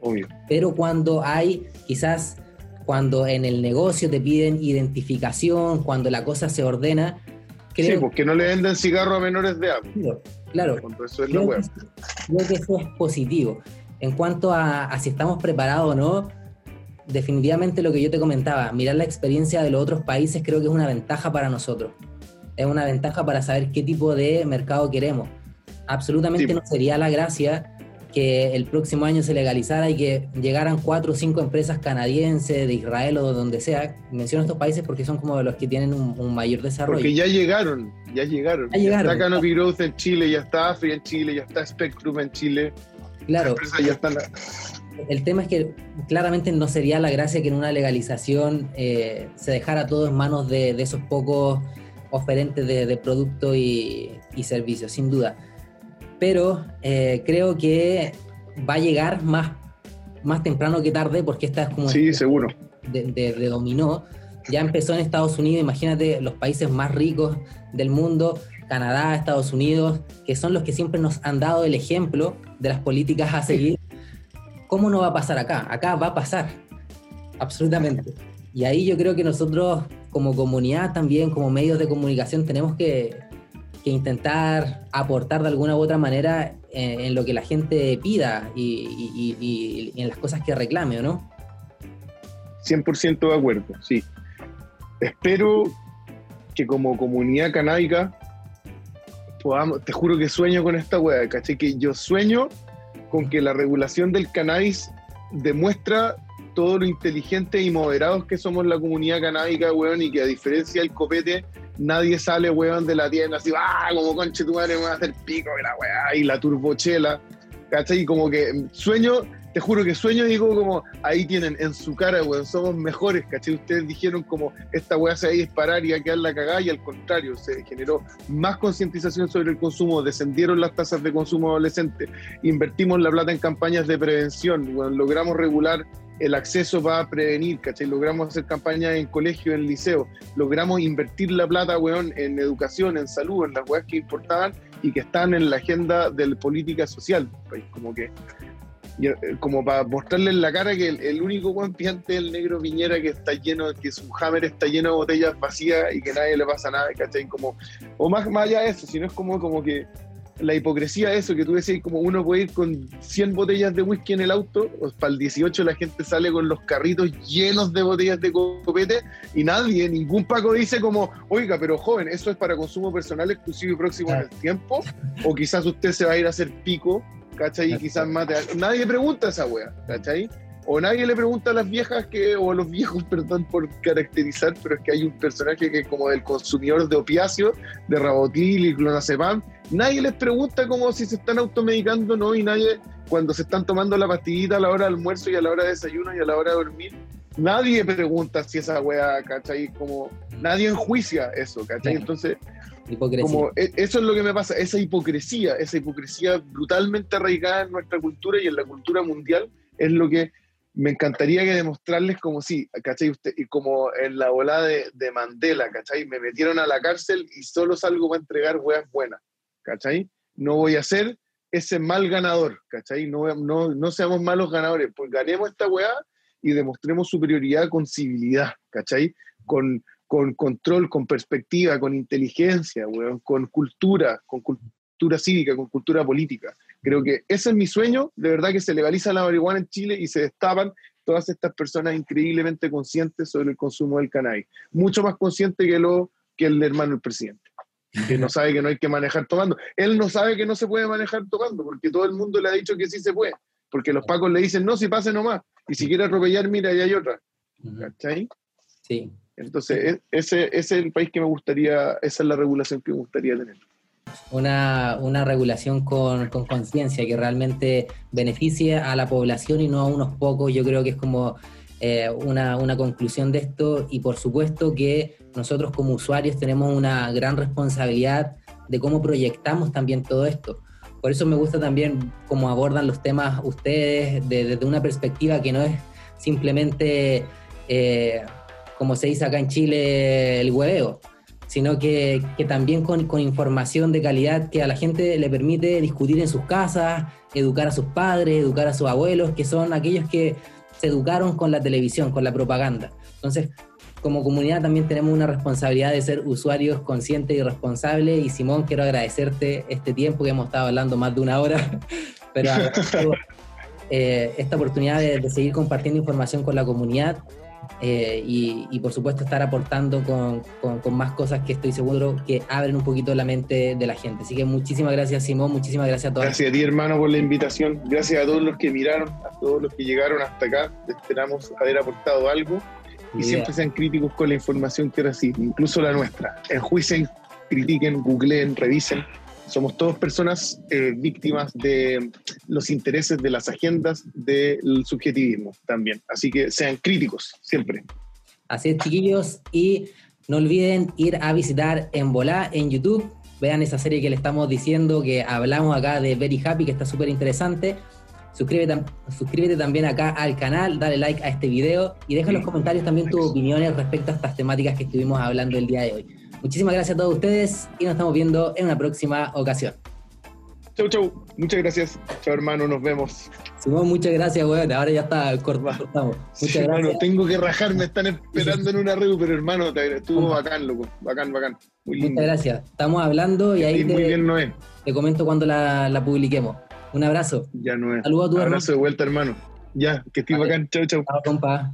Obvio. pero cuando hay quizás cuando en el negocio te piden identificación, cuando la cosa se ordena, Sí, creo, porque no le venden cigarro a menores de edad. claro, Cuando eso es creo, web. que, creo que eso es positivo. En cuanto a, a si estamos preparados o no, definitivamente lo que yo te comentaba, mirar la experiencia de los otros países creo que es una ventaja para nosotros. Es una ventaja para saber qué tipo de mercado queremos. Absolutamente Sí. no sería la gracia que el próximo año se legalizara y que llegaran cuatro o cinco empresas canadienses, de Israel o de donde sea. Menciono estos países porque son como los que tienen un, un mayor desarrollo. Porque ya llegaron, ya llegaron. Ya llegaron. está Canopy Growth en Chile, ya está Afri en Chile, ya está Spectrum en Chile. claro, Las empresas ya están. El tema es que claramente no sería la gracia que en una legalización eh, se dejara todo en manos de, de esos pocos oferentes de, de producto y, y servicios, sin duda. Pero eh, creo que va a llegar más, más temprano que tarde porque esta es como Sí, seguro. de dominó. Ya empezó en Estados Unidos, imagínate los países más ricos del mundo, Canadá, Estados Unidos, que son los que siempre nos han dado el ejemplo de las políticas a seguir. ¿Cómo no va a pasar acá? Acá va a pasar, absolutamente. Y ahí yo creo que nosotros como comunidad también, como medios de comunicación, tenemos que, intentar aportar de alguna u otra manera en, en lo que la gente pida y, en las cosas que reclame, ¿o no? 100% de acuerdo, sí. Espero que como comunidad canábica podamos, te juro que sueño con esta weá, ¿cachai? Que yo sueño con que la regulación del cannabis demuestra todo lo inteligente y moderados que somos la comunidad canábica, weón, y que a diferencia del copete, nadie sale, weón, de la tienda así, ah, como conche tu madre, me va a hacer pico y la weá, y la turbochela, ¿cachai? Y como que sueño, te juro que sueño y digo como, ahí tienen en su cara, weón, somos mejores, ¿cachai? Ustedes dijeron como, esta weá se va a disparar y va a quedar la cagada, y al contrario, se generó más concientización sobre el consumo, descendieron las tasas de consumo adolescente, invertimos la plata en campañas de prevención, weón, logramos regular el acceso para prevenir, ¿cachai? Logramos hacer campañas en colegio, en liceo, logramos invertir la plata, weón, en educación, en salud, en las weas que importaban y que están en la agenda de política social, pues, como que eh, como para mostrarle en la cara que el, el único buen piante es el negro Piñera que está lleno, que su hammer está lleno de botellas vacías y que nadie le pasa nada, ¿cachai? Como, o más, más allá de eso, sino es como, como que la hipocresía de eso, que tú decías, como uno puede ir con 100 botellas de whisky en el auto, o para el 18 la gente sale con los carritos llenos de botellas de copete y nadie, ningún Paco dice como, oiga, pero joven, eso es para consumo personal exclusivo y próximo en el tiempo, o quizás usted se va a ir a hacer pico, ¿cachai? Y quizás mate a... Nadie pregunta esa wea, ¿cachai? O nadie le pregunta a las viejas que, o a los viejos, perdón por caracterizar, pero es que hay un personaje que es como del consumidor de opiáceos, de Rabotil y clonazepam, nadie les pregunta como si se están automedicando, ¿no? Y nadie, cuando se están tomando la pastillita a la hora de almuerzo y a la hora de desayuno y a la hora de dormir, nadie pregunta si esa wea, ¿cachai? Como nadie enjuicia eso, ¿cachai? Entonces, Hipocresía. como e- eso es lo que me pasa, esa hipocresía, esa hipocresía brutalmente arraigada en nuestra cultura y en la cultura mundial, es lo que me encantaría que demostrarles como sí, ¿cachai? Usted, y como en la ola de, de Mandela, ¿cachai? Me metieron a la cárcel y solo salgo para entregar weas buenas, ¿cachai? No voy a ser ese mal ganador, ¿cachai? No, no, no seamos malos ganadores, pues ganemos esta wea y demostremos superioridad con civilidad, ¿cachai? Con, con control, con perspectiva, con inteligencia, weón, con cultura, con cultura cívica, con cultura política. Creo que ese es mi sueño, de verdad que se legaliza la marihuana en Chile y se destapan todas estas personas increíblemente conscientes sobre el consumo del cannabis. Mucho más consciente que, lo, que el hermano del presidente, que no sabe que no hay que manejar tomando. Él no sabe que no se puede manejar tomando, porque todo el mundo le ha dicho que sí se puede, porque los pacos le dicen, no, si pase nomás, y si quiere atropellar, mira, ahí hay otra. ¿Cachai? Sí, Entonces, e, ese, es el país que me gustaría, esa es la regulación que me gustaría tener una, una regulación con conciencia que realmente beneficie a la población y no a unos pocos. Yo creo que es como eh, una, una, conclusión de esto y por supuesto que nosotros como usuarios tenemos una gran responsabilidad de cómo proyectamos también todo esto. Por eso me gusta también cómo abordan los temas ustedes desde una perspectiva que no es simplemente, eh, como se dice acá en Chile, el hueveo, sino que, también con, información de calidad que a la gente le permite discutir en sus casas, educar a sus padres, educar a sus abuelos, que son aquellos que se educaron con la televisión, con la propaganda. Entonces, como comunidad también tenemos una responsabilidad de ser usuarios conscientes y responsables. Y Simón, quiero agradecerte este tiempo que hemos estado hablando más de una hora, pero eh, esta oportunidad de seguir compartiendo información con la comunidad eh, y, por supuesto estar aportando con, con, más cosas que estoy seguro que abren un poquito la mente de la gente. Así que muchísimas gracias Simón, muchísimas gracias a todos. Gracias a ti hermano por la invitación, gracias a todos los que miraron, a todos los que llegaron hasta acá, esperamos haber aportado algo y siempre sean críticos con la información que reciben, incluso la nuestra. Enjuicen, critiquen, googleen, revisen somos todos personas eh, víctimas de los intereses de las agendas del subjetivismo también. Así que sean críticos siempre. Así es, chiquillos. Y no olviden ir a visitar En Volá en YouTube. Vean esa serie que le estamos diciendo, que hablamos acá de Very Happy, que está súper interesante. Suscríbete, suscríbete, también acá al canal, dale like a este video y deja en los comentarios también tus opiniones respecto a estas temáticas que estuvimos hablando el día de hoy. Muchísimas gracias a todos ustedes y nos estamos viendo en una próxima ocasión. Chau, chau. Muchas gracias. Chau, hermano. Nos vemos. Simón, muchas gracias, weón. Ahora ya está, cortamos. Muchas gracias. Hermano, tengo que rajar. Me están esperando en una red, pero hermano, estuvo bacán, loco. Bacán, bacán. Muy lindo. Muchas gracias. Estamos hablando y ahí te, muy bien, Noé. te comento cuando la, la, publiquemos. Un abrazo. Ya, Noé. Saludos a tu Abrazo de vuelta, hermano. Ya, que estés bacán. Chau, chau. Chao, compa.